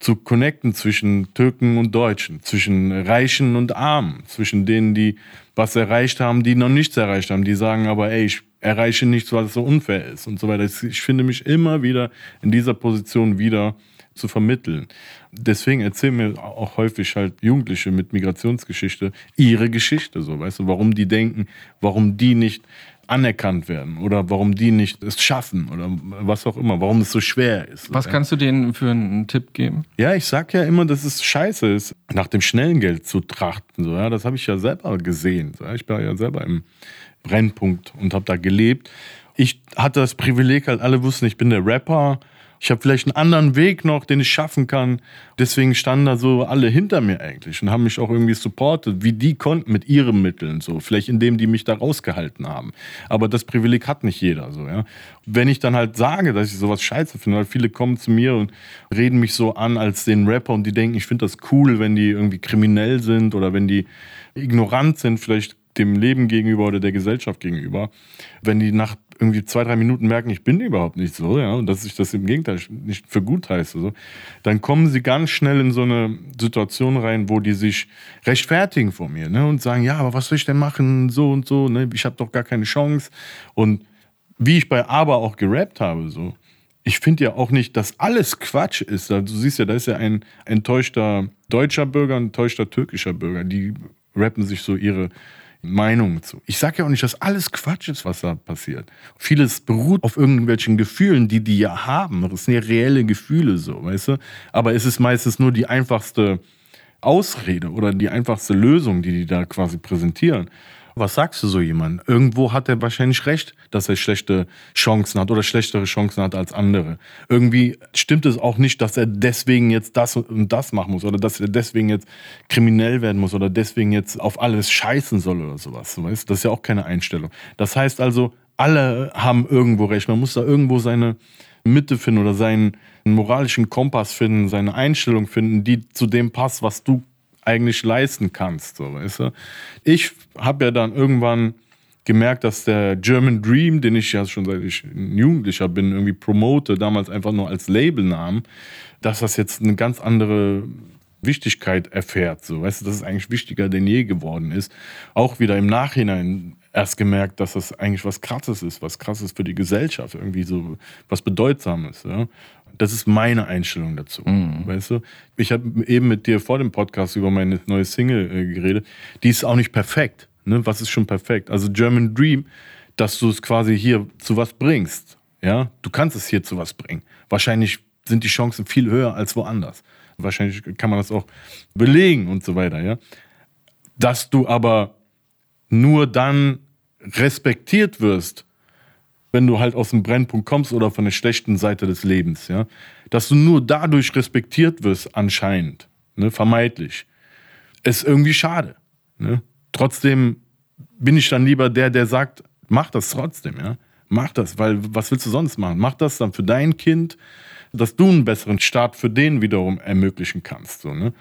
zu connecten zwischen Türken und Deutschen, zwischen Reichen und Armen, zwischen denen, die was erreicht haben, die noch nichts erreicht haben, die sagen aber, ey, ich erreiche nichts, weil es so unfair ist und so weiter. Ich finde mich immer wieder in dieser Position wieder zu vermitteln. Deswegen erzählen mir auch häufig halt Jugendliche mit Migrationsgeschichte ihre Geschichte, so weißt du, warum die denken, warum die nicht anerkannt werden oder warum die nicht es schaffen oder was auch immer, warum es so schwer ist. Was kannst du denen für einen Tipp geben? Ja, ich sag ja immer, dass es scheiße ist, nach dem schnellen Geld zu trachten. So, ja, das habe ich ja selber gesehen. So, ja, ich war ja selber im Brennpunkt und habe da gelebt. Ich hatte das Privileg, halt alle wussten, ich bin der Rapper. Ich habe vielleicht einen anderen Weg noch, den ich schaffen kann. Deswegen standen da so alle hinter mir eigentlich und haben mich auch irgendwie supportet, wie die konnten mit ihren Mitteln so. Vielleicht indem die mich da rausgehalten haben. Aber das Privileg hat nicht jeder so, ja. Wenn ich dann halt sage, dass ich sowas scheiße finde, weil viele kommen zu mir und reden mich so an als den Rapper und die denken, ich finde das cool, wenn die irgendwie kriminell sind oder wenn die ignorant sind, vielleicht dem Leben gegenüber oder der Gesellschaft gegenüber. Wenn die nach irgendwie zwei, drei Minuten merken, ich bin überhaupt nicht so, ja, und dass ich das im Gegenteil nicht für gut heiße, so, dann kommen sie ganz schnell in so eine Situation rein, wo die sich rechtfertigen vor mir, ne, und sagen, ja, aber was soll ich denn machen, so und so, ne, ich habe doch gar keine Chance. Und wie ich bei Aber auch gerappt habe, so. Ich finde ja auch nicht, dass alles Quatsch ist. Du siehst ja, da ist ja ein enttäuschter deutscher Bürger, ein enttäuschter türkischer Bürger. Die rappen sich so ihre Meinungen zu. Ich sage ja auch nicht, dass alles Quatsch ist, was da passiert. Vieles beruht auf irgendwelchen Gefühlen, die die ja haben. Das sind ja reelle Gefühle so, weißt du? Aber es ist meistens nur die einfachste Ausrede oder die einfachste Lösung, die die da quasi präsentieren. Was sagst du so jemand? Irgendwo hat er wahrscheinlich recht, dass er schlechte Chancen hat oder schlechtere Chancen hat als andere. Irgendwie stimmt es auch nicht, dass er deswegen jetzt das und das machen muss oder dass er deswegen jetzt kriminell werden muss oder deswegen jetzt auf alles scheißen soll oder sowas. Weißt? Das ist ja auch keine Einstellung. Das heißt also, alle haben irgendwo recht. Man muss da irgendwo seine Mitte finden oder seinen moralischen Kompass finden, seine Einstellung finden, die zu dem passt, was du eigentlich leisten kannst. So, weißt du? Ich habe ja dann irgendwann gemerkt, dass der German Dream, den ich ja schon seit ich ein Jugendlicher bin, irgendwie promote, damals einfach nur als Labelnamen, dass das jetzt eine ganz andere Wichtigkeit erfährt. So, weißt du, dass es eigentlich wichtiger denn je geworden ist. Auch wieder im Nachhinein erst gemerkt, dass das eigentlich was Krasses ist, was Krasses für die Gesellschaft, irgendwie so was Bedeutsames. Ja? Das ist meine Einstellung dazu. Mhm. Weißt du? Ich habe eben mit dir vor dem Podcast über meine neue Single äh, geredet. Die ist auch nicht perfekt. Ne? Was ist schon perfekt? Also German Dream, dass du es quasi hier zu was bringst. Ja, du kannst es hier zu was bringen. Wahrscheinlich sind die Chancen viel höher als woanders. Wahrscheinlich kann man das auch belegen und so weiter. Ja, dass du aber nur dann respektiert wirst, wenn du halt aus dem Brennpunkt kommst oder von der schlechten Seite des Lebens, ja, dass du nur dadurch respektiert wirst, anscheinend, ne, vermeidlich, ist irgendwie schade. Ne? Trotzdem bin ich dann lieber der, der sagt, mach das trotzdem, ja, mach das, weil was willst du sonst machen? Mach das dann für dein Kind, dass du einen besseren Start für den wiederum ermöglichen kannst, so, ne?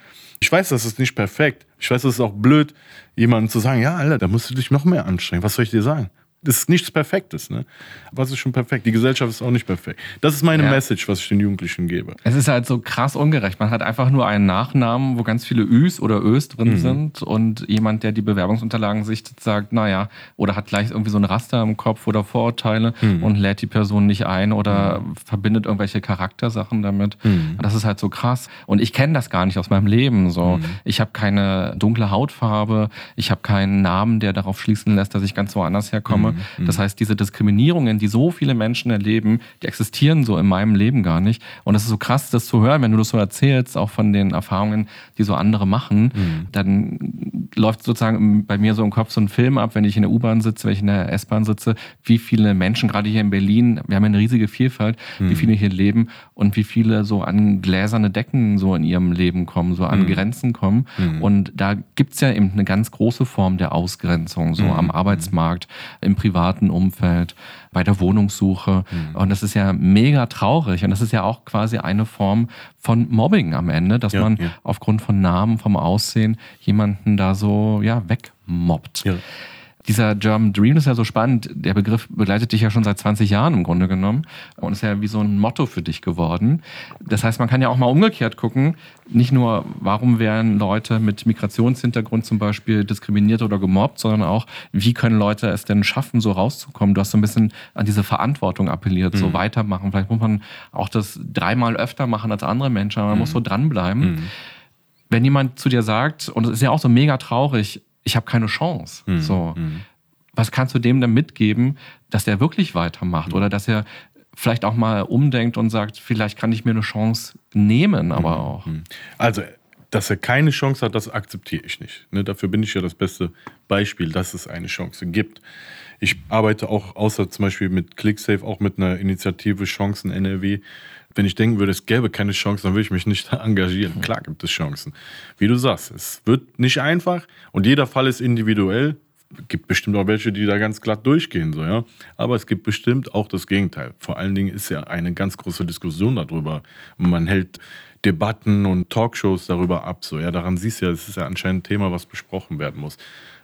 Ich weiß, das ist nicht perfekt. Ich weiß, das ist auch blöd, jemandem zu sagen, ja, Alter, da musst du dich noch mehr anstrengen. Was soll ich dir sagen? Das ist nichts Perfektes, ne? Was ist schon perfekt? Die Gesellschaft ist auch nicht perfekt. Das ist meine ja. Message, was ich den Jugendlichen gebe. Es ist halt so krass ungerecht. Man hat einfach nur einen Nachnamen, wo ganz viele Üs oder Ös drin mhm. sind und jemand, der die Bewerbungsunterlagen sichtet, sagt, naja, oder hat gleich irgendwie so ein Raster im Kopf oder Vorurteile mhm. und lädt die Person nicht ein oder mhm. verbindet irgendwelche Charaktersachen damit. Mhm. Das ist halt so krass. Und ich kenne das gar nicht aus meinem Leben. So, mhm. ich habe keine dunkle Hautfarbe, ich habe keinen Namen, der darauf schließen lässt, dass ich ganz woanders herkomme. Mhm. Das heißt, diese Diskriminierungen, die so viele Menschen erleben, die existieren so in meinem Leben gar nicht. Und es ist so krass, das zu hören, wenn du das so erzählst, auch von den Erfahrungen, die so andere machen, mhm. dann läuft sozusagen bei mir so im Kopf so ein Film ab, wenn ich in der U-Bahn sitze, wenn ich in der S-Bahn sitze, wie viele Menschen, gerade hier in Berlin, wir haben eine riesige Vielfalt, mhm. wie viele hier leben und wie viele so an gläserne Decken so in ihrem Leben kommen, so an mhm. Grenzen kommen. Mhm. Und da gibt es ja eben eine ganz große Form der Ausgrenzung, so mhm. am Arbeitsmarkt, im privaten Umfeld, bei der Wohnungssuche. Mhm. Und das ist ja mega traurig. Und das ist ja auch quasi eine Form von Mobbing am Ende, dass ja, man ja. aufgrund von Namen, vom Aussehen jemanden da so ja, wegmobbt. Ja. Dieser German Dream ist ja so spannend. Der Begriff begleitet dich ja schon seit 20 Jahren im Grunde genommen und ist ja wie so ein Motto für dich geworden. Das heißt, man kann ja auch mal umgekehrt gucken. Nicht nur, warum werden Leute mit Migrationshintergrund zum Beispiel diskriminiert oder gemobbt, sondern auch, wie können Leute es denn schaffen, so rauszukommen? Du hast so ein bisschen an diese Verantwortung appelliert, mhm. so weitermachen. Vielleicht muss man auch das dreimal öfter machen als andere Menschen, aber man mhm. muss so dranbleiben. Mhm. Wenn jemand zu dir sagt, und es ist ja auch so mega traurig, ich habe keine Chance. Mhm. So. Mhm. Was kannst du dem denn mitgeben, dass der wirklich weitermacht oder dass er vielleicht auch mal umdenkt und sagt, vielleicht kann ich mir eine Chance nehmen, aber mhm. auch. Mhm. Also, dass er keine Chance hat, das akzeptiere ich nicht. Ne, dafür bin ich ja das beste Beispiel, dass es eine Chance gibt. Ich arbeite auch außer zum Beispiel mit ClickSafe auch mit einer Initiative Chancen NRW. Wenn ich denken würde, es gäbe keine Chance, dann würde ich mich nicht engagieren. Klar gibt es Chancen. Wie du sagst, es wird nicht einfach und jeder Fall ist individuell. Es gibt bestimmt auch welche, die da ganz glatt durchgehen, so, ja. Aber es gibt bestimmt auch das Gegenteil. Vor allen Dingen ist ja eine ganz große Diskussion darüber. Man hält Debatten und Talkshows darüber ab, so, ja. Daran siehst du ja, es ist ja anscheinend ein Thema, was besprochen werden muss.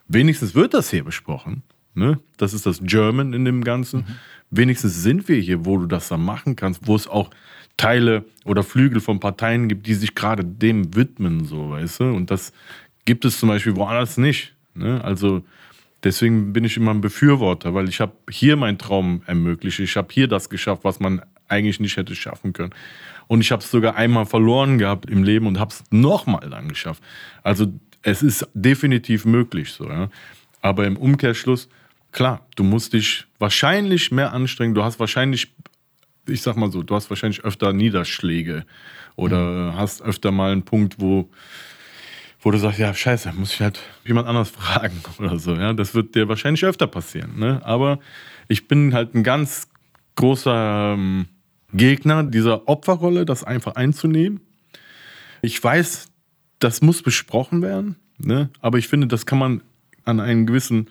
Wenigstens wird das hier besprochen. Ne? Das ist das German in dem Ganzen. Mhm. Wenigstens sind wir hier, wo du das dann machen kannst, wo es auch Teile oder Flügel von Parteien gibt, die sich gerade dem widmen, so, weißt du? Und das gibt es zum Beispiel woanders nicht. Ne? Also Deswegen bin ich immer ein Befürworter, weil ich habe hier meinen Traum ermöglicht. Ich habe hier das geschafft, was man eigentlich nicht hätte schaffen können. Und ich habe es sogar einmal verloren gehabt im Leben und habe es nochmal dann geschafft. Also es ist definitiv möglich so. Ja. Aber im Umkehrschluss, klar, du musst dich wahrscheinlich mehr anstrengen. Du hast wahrscheinlich, ich sag mal so, du hast wahrscheinlich öfter Niederschläge oder mhm. hast öfter mal einen Punkt, wo wo du sagst, ja, scheiße, muss ich halt jemand anders fragen oder so. Ja, das wird dir wahrscheinlich öfter passieren. Ne? Aber ich bin halt ein ganz großer ähm, Gegner dieser Opferrolle, das einfach einzunehmen. Ich weiß, das muss besprochen werden, ne? aber ich finde, das kann man an einem gewissen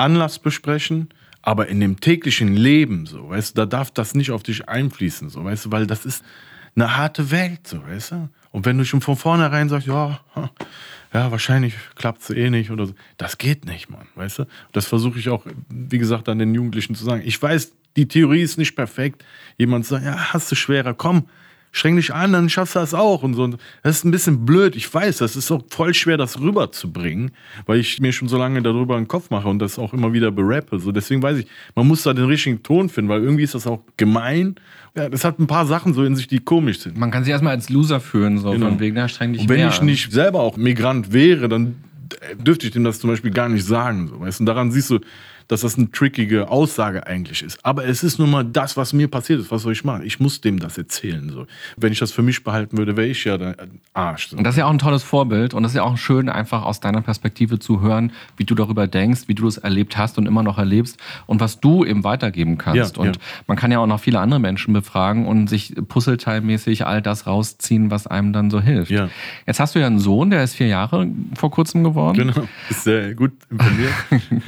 Anlass besprechen. Aber in dem täglichen Leben, so, weißt du, da darf das nicht auf dich einfließen, so, weißt du, weil das ist eine harte Welt, so, weißt du. Und wenn du schon von vornherein sagst, ja, ja, wahrscheinlich klappt es eh nicht oder so, das geht nicht, Mann, weißt du? Das versuche ich auch, wie gesagt, an den Jugendlichen zu sagen. Ich weiß, die Theorie ist nicht perfekt. Jemand sagt, ja, hast du schwerer, komm, streng dich an, dann schaffst du das auch und so. Das ist ein bisschen blöd. Ich weiß, das ist auch voll schwer, das rüberzubringen, weil ich mir schon so lange darüber einen Kopf mache und das auch immer wieder berappe. So, deswegen weiß ich, man muss da den richtigen Ton finden, weil irgendwie ist das auch gemein. Ja, das hat ein paar Sachen so in sich, die komisch sind. Man kann sich erstmal als Loser fühlen, so genau. von wegen, na, streng dich und wenn mehr ich nicht selber auch Migrant wäre, dann dürfte ich dem das zum Beispiel gar nicht sagen. So, weißt? Und daran siehst du, dass das eine trickige Aussage eigentlich ist. Aber es ist nun mal das, was mir passiert ist. Was soll ich machen? Ich muss dem das erzählen. So. Wenn ich das für mich behalten würde, wäre ich ja der Arsch. So. Und das ist ja auch ein tolles Vorbild. Und das ist ja auch schön, einfach aus deiner Perspektive zu hören, wie du darüber denkst, wie du es erlebt hast und immer noch erlebst und was du eben weitergeben kannst. Ja, und ja. man kann ja auch noch viele andere Menschen befragen und sich puzzleteilmäßig all das rausziehen, was einem dann so hilft. Ja. Jetzt hast du ja einen Sohn, der ist vier Jahre vor kurzem geworden. Genau, ist sehr gut informiert.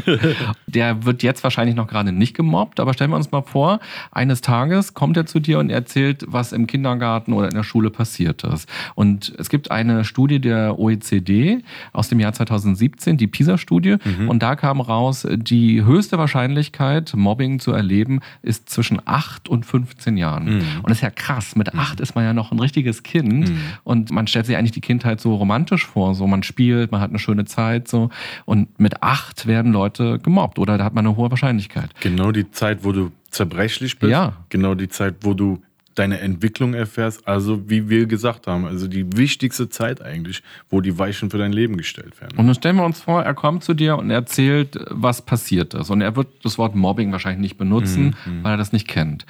der wird jetzt wahrscheinlich noch gerade nicht gemobbt, aber stellen wir uns mal vor, eines Tages kommt er zu dir und erzählt, was im Kindergarten oder in der Schule passiert ist. Und es gibt eine Studie der OECD aus dem Jahr 2017, die PISA-Studie, mhm. und da kam raus, die höchste Wahrscheinlichkeit, Mobbing zu erleben, ist zwischen 8 und 15 Jahren. Mhm. Und das ist ja krass. Mit 8 mhm. ist man ja noch ein richtiges Kind mhm. und man stellt sich eigentlich die Kindheit so romantisch vor. So, man spielt, man hat eine schöne Zeit so. Und mit 8 werden Leute gemobbt oder da hat man eine hohe Wahrscheinlichkeit. Genau die Zeit, wo du zerbrechlich bist. Ja. Genau die Zeit, wo du deine Entwicklung erfährst. Also wie wir gesagt haben, also die wichtigste Zeit eigentlich, wo die Weichen für dein Leben gestellt werden. Und dann stellen wir uns vor, er kommt zu dir und erzählt, was passiert ist. Und er wird das Wort Mobbing wahrscheinlich nicht benutzen, mhm. weil er das nicht kennt.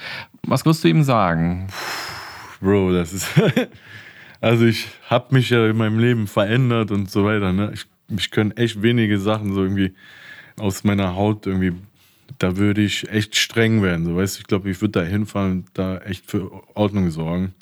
Was wirst du ihm sagen? Bro, das ist... also ich habe mich ja in meinem Leben verändert und so weiter. Ne? Ich, ich können echt wenige Sachen so irgendwie aus meiner Haut irgendwie, da würde ich echt streng werden. So, weißt ich glaube, ich würde da hinfahren und da echt für Ordnung sorgen.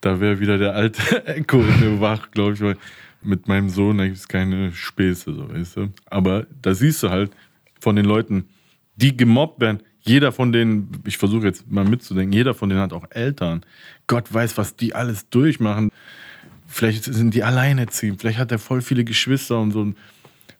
Da wäre wieder der alte Echo in mir wach, glaube ich, weil mit meinem Sohn, da gibt es keine Späße, so, weißt du. Aber da siehst du halt von den Leuten, die gemobbt werden, jeder von denen, ich versuche jetzt mal mitzudenken, jeder von denen hat auch Eltern. Gott weiß, was die alles durchmachen. Vielleicht sind die alleinerziehend, vielleicht hat er voll viele Geschwister und so.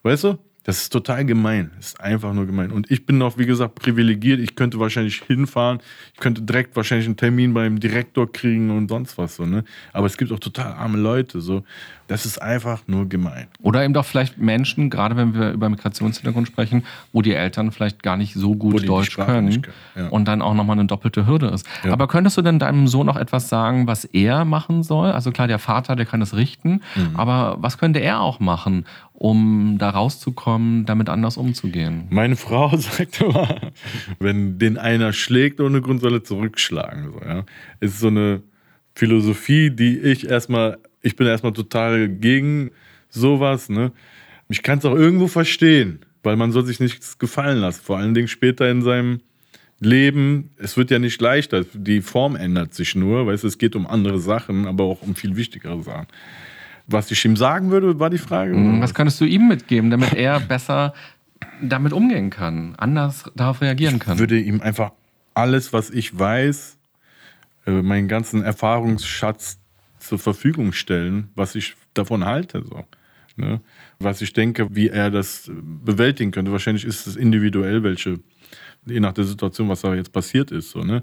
Weißt du? Das ist total gemein. Das ist einfach nur gemein. Und ich bin noch, wie gesagt, privilegiert. Ich könnte wahrscheinlich hinfahren. Ich könnte direkt wahrscheinlich einen Termin beim Direktor kriegen und sonst was. So, ne? Aber es gibt auch total arme Leute. So. Das ist einfach nur gemein. Oder eben doch vielleicht Menschen, gerade wenn wir über Migrationshintergrund sprechen, wo die Eltern vielleicht gar nicht so gut Deutsch können, können ja. und dann auch nochmal eine doppelte Hürde ist. Ja. Aber könntest du denn deinem Sohn noch etwas sagen, was er machen soll? Also klar, der Vater, der kann das richten. Mhm. Aber was könnte er auch machen, um da rauszukommen, damit anders umzugehen? Meine Frau sagt immer, wenn den einer schlägt ohne Grund, soll er zurückschlagen. So, ja? Es ist so eine Philosophie, die ich erstmal ich bin erstmal total gegen sowas. Ne? Ich kann es auch irgendwo verstehen, weil man soll sich nichts gefallen lassen. Vor allen Dingen später in seinem Leben. Es wird ja nicht leichter. Die Form ändert sich nur. Weißt, es geht um andere Sachen, aber auch um viel wichtigere Sachen. Was ich ihm sagen würde, war die Frage. Was könntest du ihm mitgeben, damit er besser damit umgehen kann, anders darauf reagieren kann? Ich würde ihm einfach alles, was ich weiß, äh, meinen ganzen Erfahrungsschatz zur Verfügung stellen, was ich davon halte. So. Ne? Was ich denke, wie er das bewältigen könnte. Wahrscheinlich ist es individuell, welche, je nach der Situation, was da jetzt passiert ist. So, ne?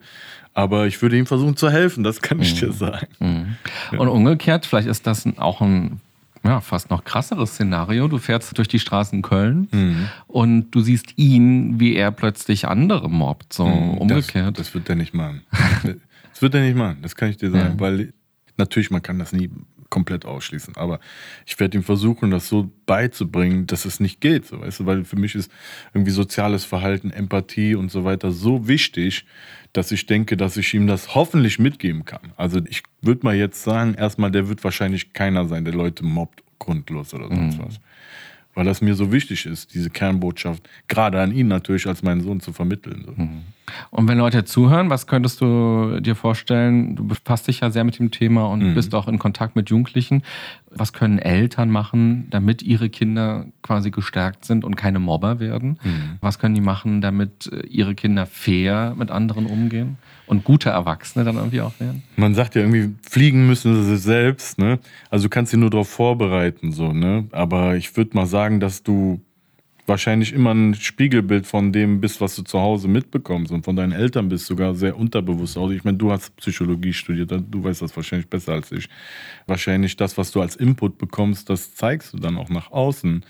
Aber ich würde ihm versuchen zu helfen, das kann ich mhm. dir sagen. Mhm. Und umgekehrt, vielleicht ist das auch ein ja, fast noch krasseres Szenario. Du fährst durch die Straßen Köln mhm. und du siehst ihn, wie er plötzlich andere mobbt, so mhm, umgekehrt. Das, das, wird er nicht machen. das wird er nicht machen, das kann ich dir sagen, ja. weil natürlich, man kann das nie komplett ausschließen. Aber ich werde ihm versuchen, das so beizubringen, dass es nicht geht. So, weißt du? Weil für mich ist irgendwie soziales Verhalten, Empathie und so weiter so wichtig, dass ich denke, dass ich ihm das hoffentlich mitgeben kann. Also ich würde mal jetzt sagen, erstmal, der wird wahrscheinlich keiner sein, der Leute mobbt grundlos oder sonst mhm. was weil das mir so wichtig ist, diese Kernbotschaft, gerade an ihn natürlich als meinen Sohn zu vermitteln. Mhm. Und wenn Leute zuhören, was könntest du dir vorstellen? Du befasst dich ja sehr mit dem Thema und mhm. bist auch in Kontakt mit Jugendlichen. Was können Eltern machen, damit ihre Kinder quasi gestärkt sind und keine Mobber werden? Mhm. Was können die machen, damit ihre Kinder fair mit anderen umgehen? und gute Erwachsene dann irgendwie auch werden? Man sagt ja irgendwie, fliegen müssen sie selbst, ne? Also du kannst sie nur darauf vorbereiten, so, ne? Aber ich würde mal sagen, dass du wahrscheinlich immer ein Spiegelbild von dem bist, was du zu Hause mitbekommst und von deinen Eltern bist sogar sehr unterbewusst. Also ich meine, du hast Psychologie studiert, du weißt das wahrscheinlich besser als ich. Wahrscheinlich das, was du als Input bekommst, das zeigst du dann auch nach außen.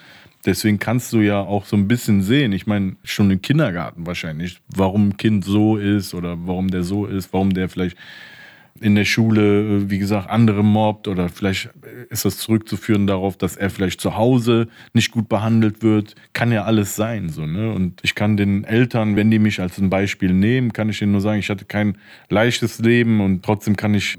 Deswegen kannst du ja auch so ein bisschen sehen, ich meine, schon im Kindergarten wahrscheinlich, warum ein Kind so ist oder warum der so ist, warum der vielleicht in der Schule, wie gesagt, andere mobbt oder vielleicht ist das zurückzuführen darauf, dass er vielleicht zu Hause nicht gut behandelt wird. Kann ja alles sein, so, ne? Und ich kann den Eltern, wenn die mich als ein Beispiel nehmen, kann ich ihnen nur sagen, ich hatte kein leichtes Leben und trotzdem kann ich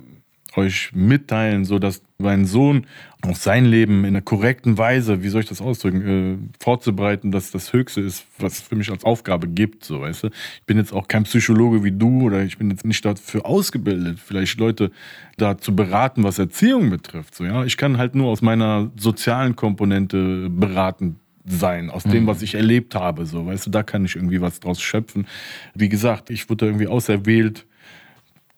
euch mitteilen, so dass mein Sohn auch sein Leben in einer korrekten Weise, wie soll ich das ausdrücken, äh, vorzubereiten, dass das Höchste ist, was es für mich als Aufgabe gibt, so weißt du. Ich bin jetzt auch kein Psychologe wie du oder ich bin jetzt nicht dafür ausgebildet, vielleicht Leute da zu beraten, was Erziehung betrifft, so ja. Ich kann halt nur aus meiner sozialen Komponente beraten sein, aus dem, mhm. was ich erlebt habe. So, weißt du, da kann ich irgendwie was draus schöpfen. Wie gesagt, ich wurde irgendwie auserwählt,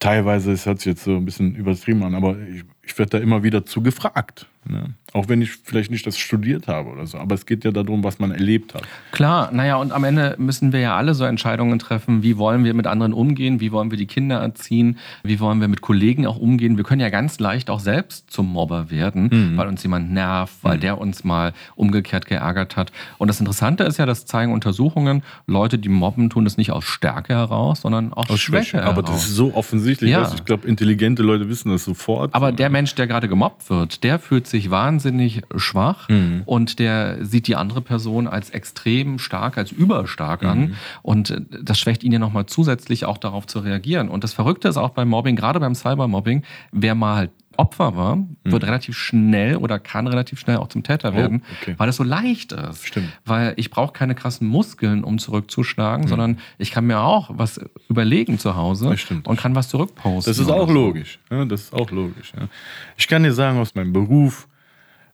teilweise, es hört sich jetzt so ein bisschen übertrieben an, aber ich, ich werde da immer wieder zu gefragt. Ne? Auch wenn ich vielleicht nicht das studiert habe oder so. Aber es geht ja darum, was man erlebt hat. Klar, naja, und am Ende müssen wir ja alle so Entscheidungen treffen. Wie wollen wir mit anderen umgehen? Wie wollen wir die Kinder erziehen? Wie wollen wir mit Kollegen auch umgehen? Wir können ja ganz leicht auch selbst zum Mobber werden, mhm. weil uns jemand nervt, weil mhm. der uns mal umgekehrt geärgert hat. Und das Interessante ist ja, das zeigen Untersuchungen, Leute, die mobben, tun es nicht aus Stärke heraus, sondern aus, aus Schwäche, Schwäche. Aber das ist so offensichtlich. Ja. Ich glaube, intelligente Leute wissen das sofort. Aber der Mensch, der gerade gemobbt wird, der fühlt sich wahnsinnig schwach mhm. und der sieht die andere Person als extrem stark, als überstark an. Mhm. Und das schwächt ihn ja nochmal zusätzlich auch darauf zu reagieren. Und das Verrückte ist auch beim Mobbing, gerade beim Cybermobbing, wer mal Opfer war, wird mhm. relativ schnell oder kann relativ schnell auch zum Täter oh, werden, okay. weil das so leicht ist. Stimmt. Weil ich brauche keine krassen Muskeln, um zurückzuschlagen, mhm. sondern ich kann mir auch was überlegen zu Hause und kann was zurückposten. Das ist auch so. logisch. Ja, das ist auch logisch. Ja. Ich kann dir sagen, aus meinem Beruf,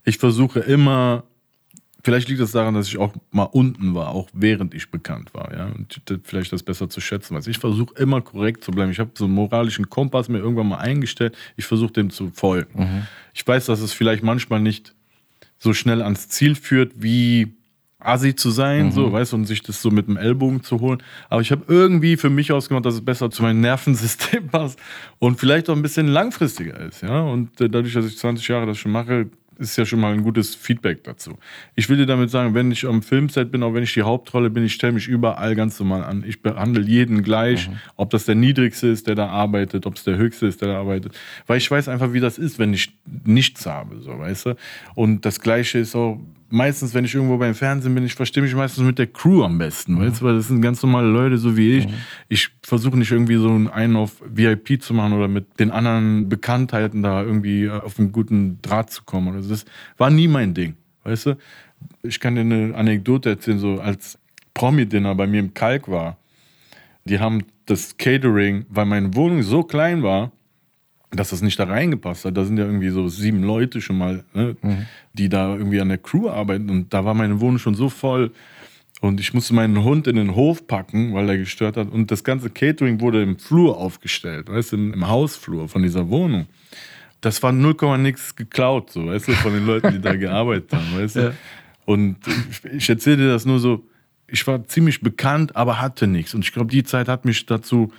ich versuche immer Vielleicht liegt es daran, dass ich auch mal unten war, auch während ich bekannt war, ja. Und vielleicht das besser zu schätzen weiß. Ich versuche immer korrekt zu bleiben. Ich habe so einen moralischen Kompass mir irgendwann mal eingestellt. Ich versuche dem zu folgen. Mhm. Ich weiß, dass es vielleicht manchmal nicht so schnell ans Ziel führt, wie assi zu sein, mhm. so, weißt du, und sich das so mit dem Ellbogen zu holen. Aber ich habe irgendwie für mich ausgemacht, dass es besser zu meinem Nervensystem passt und vielleicht auch ein bisschen langfristiger ist, ja. Und äh, dadurch, dass ich 20 Jahre das schon mache, ist ja schon mal ein gutes Feedback dazu. Ich will dir damit sagen, wenn ich am Filmset bin, auch wenn ich die Hauptrolle bin, ich stelle mich überall ganz normal an. Ich behandle jeden gleich, mhm. ob das der Niedrigste ist, der da arbeitet, ob es der Höchste ist, der da arbeitet. Weil ich weiß einfach, wie das ist, wenn ich nichts habe, so, weißt du? Und das Gleiche ist auch meistens, wenn ich irgendwo beim Fernsehen bin, ich verstehe mich meistens mit der Crew am besten, mhm. weißt du, weil das sind ganz normale Leute, so wie ich. Mhm. Ich versuche nicht irgendwie so einen auf VIP zu machen oder mit den anderen Bekanntheiten da irgendwie auf einen guten Draht zu kommen. Oder so. Das war nie mein Ding, weißt du. Ich kann dir eine Anekdote erzählen, so als Promi-Dinner bei mir im Kalk war. Die haben das Catering, weil meine Wohnung so klein war, dass das nicht da reingepasst hat. Da sind ja irgendwie so sieben Leute schon mal, ne, mhm. die da irgendwie an der Crew arbeiten. Und da war meine Wohnung schon so voll. Und ich musste meinen Hund in den Hof packen, weil er gestört hat. Und das ganze Catering wurde im Flur aufgestellt, weißt du, im Hausflur von dieser Wohnung. Das war 0, nix geklaut, so, weißt du, von den Leuten, die da gearbeitet haben, weißt du. Ja. Und ich erzähle dir das nur so, ich war ziemlich bekannt, aber hatte nichts. Und ich glaube, die Zeit hat mich dazu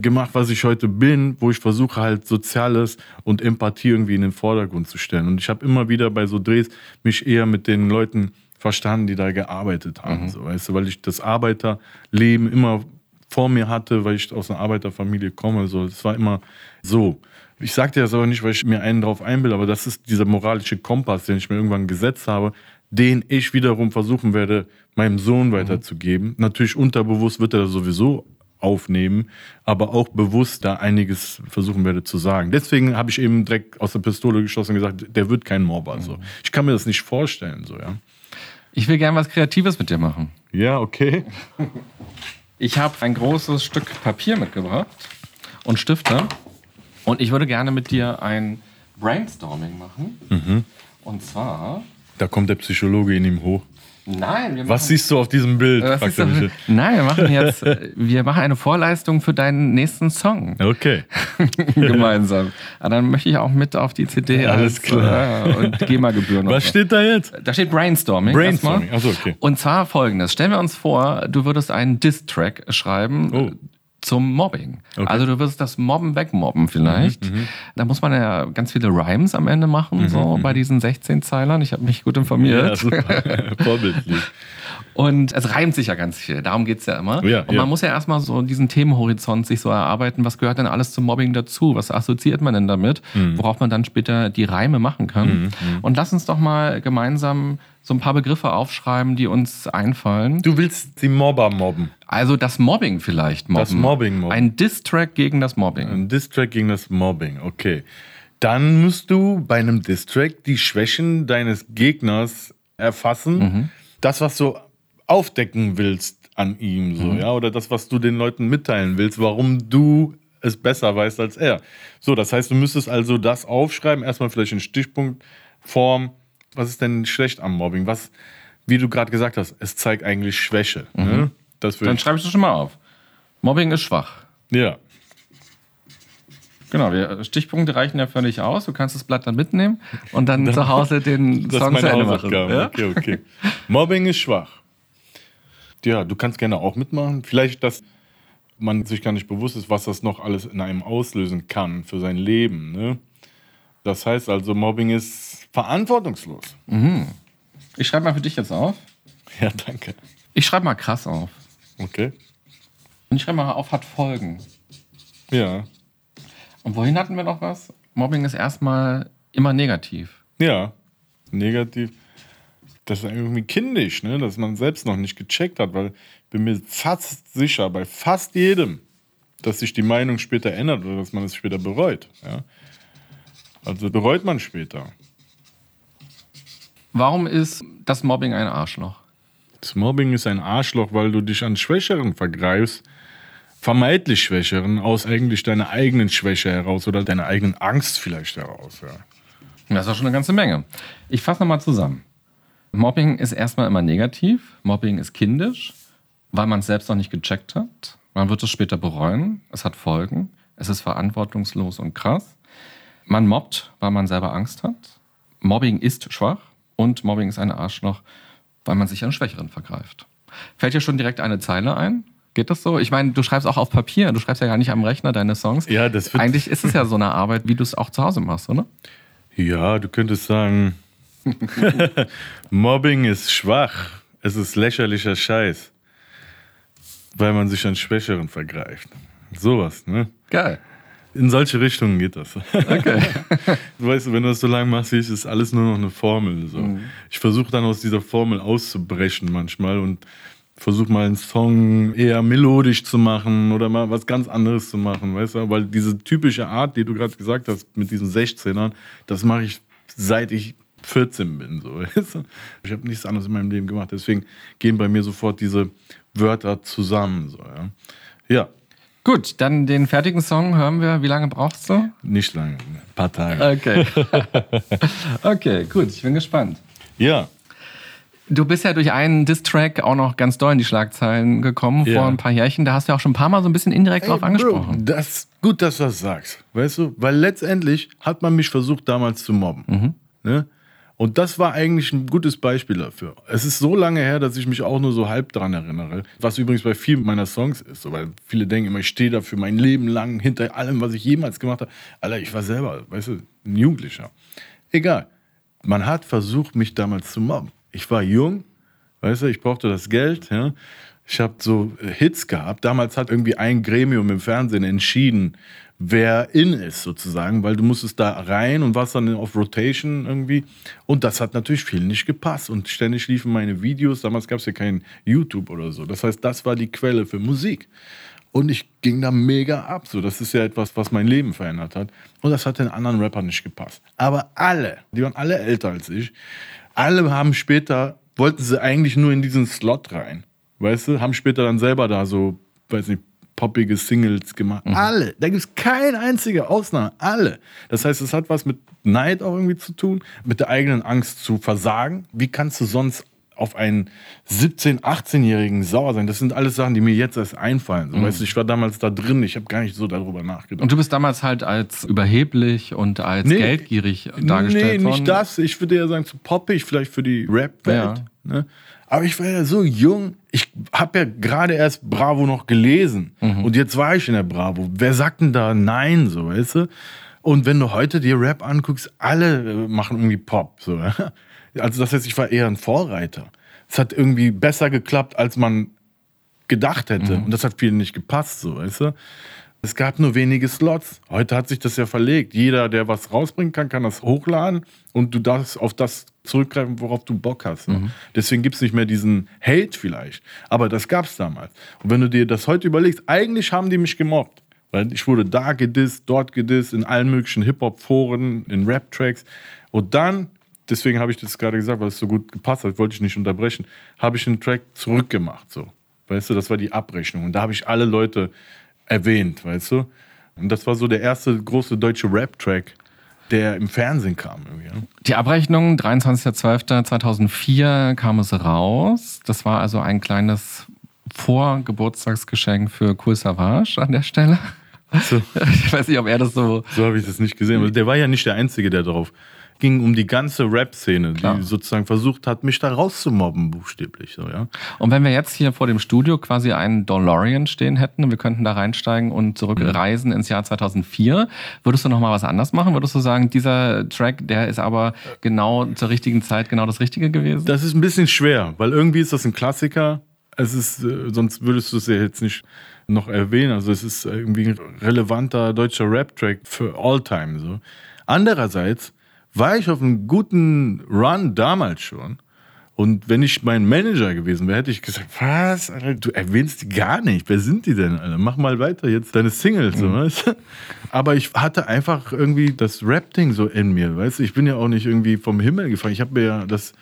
gemacht, was ich heute bin, wo ich versuche halt Soziales und Empathie irgendwie in den Vordergrund zu stellen. Und ich habe immer wieder bei so Drehs mich eher mit den Leuten verstanden, die da gearbeitet haben. Mhm. So, weißt du, weil ich das Arbeiterleben immer vor mir hatte, weil ich aus einer Arbeiterfamilie komme. So, das war immer so. Ich sage dir das aber nicht, weil ich mir einen drauf einbilde, aber das ist dieser moralische Kompass, den ich mir irgendwann gesetzt habe, den ich wiederum versuchen werde, meinem Sohn weiterzugeben. Mhm. Natürlich unterbewusst wird er sowieso aufnehmen, aber auch bewusst da einiges versuchen werde zu sagen. Deswegen habe ich eben direkt aus der Pistole geschossen und gesagt, der wird kein Mobber. Mhm. So. Ich kann mir das nicht vorstellen. So, ja. Ich will gerne was Kreatives mit dir machen. Ja, okay. Ich habe ein großes Stück Papier mitgebracht und Stifte. Und ich würde gerne mit dir ein Brainstorming machen. Mhm. Und zwar. Da kommt der Psychologe in ihm hoch. Nein, wir machen, Was siehst du auf diesem Bild? Äh, du, nein, wir machen jetzt, wir machen eine Vorleistung für deinen nächsten Song. Okay. Gemeinsam. Aber ah, dann möchte ich auch mit auf die CD ja, alles als, klar. Äh, und GEMA-Gebühren. Was steht da jetzt? Da steht Brainstorming. Brainstorming, also okay. Und zwar folgendes. Stellen wir uns vor, du würdest einen Diss-Track schreiben. Oh zum Mobbing. Okay. Also du wirst das Mobben wegmobben vielleicht. Mhm, mhm, da muss man ja ganz viele Rhymes am Ende machen, mhm, so mhm. bei diesen 16 Zeilern. Ich habe mich gut informiert. Ja, super. Vorbildlich. Und es reimt sich ja ganz viel, darum geht es ja immer. Ja, und man ja. muss ja erstmal so diesen Themenhorizont sich so erarbeiten, was gehört denn alles zum Mobbing dazu? Was assoziiert man denn damit? Mhm. Worauf man dann später die Reime machen kann. Mhm, mhm. Und lass uns doch mal gemeinsam so ein paar Begriffe aufschreiben, die uns einfallen. Du willst die Mobber mobben. Also das Mobbing vielleicht mobben. Das Mobbing mobben. Ein Distrack gegen das Mobbing. Ein Distrack gegen das Mobbing, okay. Dann musst du bei einem Distrack die Schwächen deines Gegners erfassen. Mhm. Das, was du aufdecken willst an ihm, so, mhm. ja, oder das, was du den Leuten mitteilen willst, warum du es besser weißt als er. So, das heißt, du müsstest also das aufschreiben, erstmal vielleicht in Stichpunktform. Was ist denn schlecht am Mobbing? Was, wie du gerade gesagt hast, es zeigt eigentlich Schwäche. Ne? Mhm. Ne? Dann schreibst du schon mal auf. Mobbing ist schwach. Ja. Genau, wir, Stichpunkte reichen ja völlig aus. Du kannst das Blatt dann mitnehmen und dann, dann zu Hause den Song zu Ende machen. Ja? Okay, okay. Mobbing ist schwach. Ja, du kannst gerne auch mitmachen. Vielleicht, dass man sich gar nicht bewusst ist, was das noch alles in einem auslösen kann für sein Leben. Ne? Das heißt also, Mobbing ist verantwortungslos. Mhm. Ich schreibe mal für dich jetzt auf. Ja, danke. Ich schreibe mal krass auf. Okay. Und ich schreibe mal auf, hat Folgen. Ja. Und wohin hatten wir noch was? Mobbing ist erstmal immer negativ. Ja, negativ das ist irgendwie kindisch, ne? dass man selbst noch nicht gecheckt hat, weil ich bin mir fast sicher, bei fast jedem, dass sich die Meinung später ändert oder dass man es später bereut. Ja? Also bereut man später. Warum ist das Mobbing ein Arschloch? Das Mobbing ist ein Arschloch, weil du dich an Schwächeren vergreifst, vermeintlich Schwächeren, aus eigentlich deiner eigenen Schwäche heraus oder deiner eigenen Angst vielleicht heraus. Ja. Das ist auch schon eine ganze Menge. Ich fasse nochmal zusammen. Mobbing ist erstmal immer negativ. Mobbing ist kindisch, weil man es selbst noch nicht gecheckt hat. Man wird es später bereuen. Es hat Folgen. Es ist verantwortungslos und krass. Man mobbt, weil man selber Angst hat. Mobbing ist schwach und Mobbing ist ein Arschloch, weil man sich an Schwächeren vergreift. Fällt dir schon direkt eine Zeile ein? Geht das so? Ich meine, du schreibst auch auf Papier, du schreibst ja gar nicht am Rechner deine Songs. Ja, das wird Eigentlich ist es ja so eine Arbeit, wie du es auch zu Hause machst, oder? Ja, du könntest sagen, Mobbing ist schwach. Es ist lächerlicher Scheiß. Weil man sich an Schwächeren vergreift. Sowas, ne? Geil. In solche Richtungen geht das. Okay. du weißt, wenn du das so lange machst, ist es alles nur noch eine Formel. So. Mhm. Ich versuche dann aus dieser Formel auszubrechen manchmal und versuche mal einen Song eher melodisch zu machen oder mal was ganz anderes zu machen, weißt du? Weil diese typische Art, die du gerade gesagt hast, mit diesen 16ern, das mache ich seit ich 14 bin. So. Ich habe nichts anderes in meinem Leben gemacht. Deswegen gehen bei mir sofort diese Wörter zusammen. So, ja. ja. Gut, dann den fertigen Song hören wir. Wie lange brauchst du? Nicht lange, ein paar Tage. Okay. okay, gut, ich bin gespannt. Ja. Du bist ja durch einen Diss-Track auch noch ganz doll in die Schlagzeilen gekommen ja. vor ein paar Jährchen. Da hast du ja auch schon ein paar Mal so ein bisschen indirekt Ey, drauf angesprochen. Bro, das, gut, dass du das sagst. Weißt du, weil letztendlich hat man mich versucht damals zu mobben. Mhm. Ne? Und das war eigentlich ein gutes Beispiel dafür. Es ist so lange her, dass ich mich auch nur so halb daran erinnere. Was übrigens bei vielen meiner Songs ist. So, weil viele denken immer, ich stehe dafür mein Leben lang hinter allem, was ich jemals gemacht habe. Alter, ich war selber, weißt du, ein Jugendlicher. Egal. Man hat versucht, mich damals zu mobben. Ich war jung, weißt du, ich brauchte das Geld, ja. Ich habe so Hits gehabt. Damals hat irgendwie ein Gremium im Fernsehen entschieden, wer in ist sozusagen, weil du musstest da rein und warst dann auf Rotation irgendwie. Und das hat natürlich viel nicht gepasst. Und ständig liefen meine Videos. Damals gab es ja kein YouTube oder so. Das heißt, das war die Quelle für Musik. Und ich ging da mega ab. So, das ist ja etwas, was mein Leben verändert hat. Und das hat den anderen Rappern nicht gepasst. Aber alle, die waren alle älter als ich, alle haben später, wollten sie eigentlich nur in diesen Slot rein. Weißt du, haben später dann selber da so, weiß nicht, poppige Singles gemacht. Mhm. Alle. Da gibt es keine einzige Ausnahme. Alle. Das heißt, es hat was mit Neid auch irgendwie zu tun, mit der eigenen Angst zu versagen. Wie kannst du sonst auf einen 17-, 18-Jährigen sauer sein. Das sind alles Sachen, die mir jetzt erst einfallen. So, mhm. weißt ich war damals da drin, ich habe gar nicht so darüber nachgedacht. Und du bist damals halt als überheblich und als nee, geldgierig dargestellt nee, worden? Nee, nicht das. Ich würde ja sagen, zu poppig, vielleicht für die Rap-Welt. Ja. Ne? Aber ich war ja so jung. Ich habe ja gerade erst Bravo noch gelesen. Mhm. Und jetzt war ich in der Bravo. Wer sagt denn da Nein, so, weißt du? Und wenn du heute dir Rap anguckst, alle äh, machen irgendwie Pop. So. Also das heißt, ich war eher ein Vorreiter. Es hat irgendwie besser geklappt, als man gedacht hätte. Mhm. Und das hat vielen nicht gepasst, so, weißt du? Es gab nur wenige Slots. Heute hat sich das ja verlegt. Jeder, der was rausbringen kann, kann das hochladen und du darfst auf das zurückgreifen, worauf du Bock hast. Ne? Mhm. Deswegen gibt es nicht mehr diesen Hate vielleicht. Aber das gab es damals. Und wenn du dir das heute überlegst, eigentlich haben die mich gemobbt. Weil ich wurde da gedisst, dort gedisst, in allen möglichen Hip-Hop-Foren, in Rap-Tracks. Und dann, deswegen habe ich das gerade gesagt, weil es so gut gepasst hat, wollte ich nicht unterbrechen, habe ich einen Track zurückgemacht. So. Weißt du, das war die Abrechnung. Und da habe ich alle Leute erwähnt, weißt du? Und das war so der erste große deutsche Rap-Track, der im Fernsehen kam. Irgendwie. Die Abrechnung, 23.12.2004 kam es raus. Das war also ein kleines Vorgeburtstagsgeschenk für Cool Savage an der Stelle. So. Ich weiß nicht, ob er das so. So habe ich das nicht gesehen. Der war ja nicht der Einzige, der drauf ging um die ganze Rap-Szene, die sozusagen versucht hat, mich da rauszumobben, buchstäblich. So, ja. Und wenn wir jetzt hier vor dem Studio quasi einen DeLorean stehen hätten und wir könnten da reinsteigen und zurückreisen mhm. ins Jahr 2004, würdest du nochmal was anders machen? Würdest du sagen, dieser Track, der ist aber genau zur richtigen Zeit genau das Richtige gewesen? Das ist ein bisschen schwer, weil irgendwie ist das ein Klassiker. Es ist, äh, sonst würdest du es ja jetzt nicht noch erwähnen. Also es ist irgendwie ein relevanter deutscher Rap-Track für all time. So. Andererseits war ich auf einem guten Run damals schon. Und wenn ich mein Manager gewesen wäre, hätte ich gesagt, was, Alter, du erwähnst die gar nicht. Wer sind die denn, Alter? Mach mal weiter jetzt deine Singles, mhm. weißt du? Aber ich hatte einfach irgendwie das Rap-Ding so in mir, weißt du? Ich bin ja auch nicht irgendwie vom Himmel gefallen. Ich habe mir ja das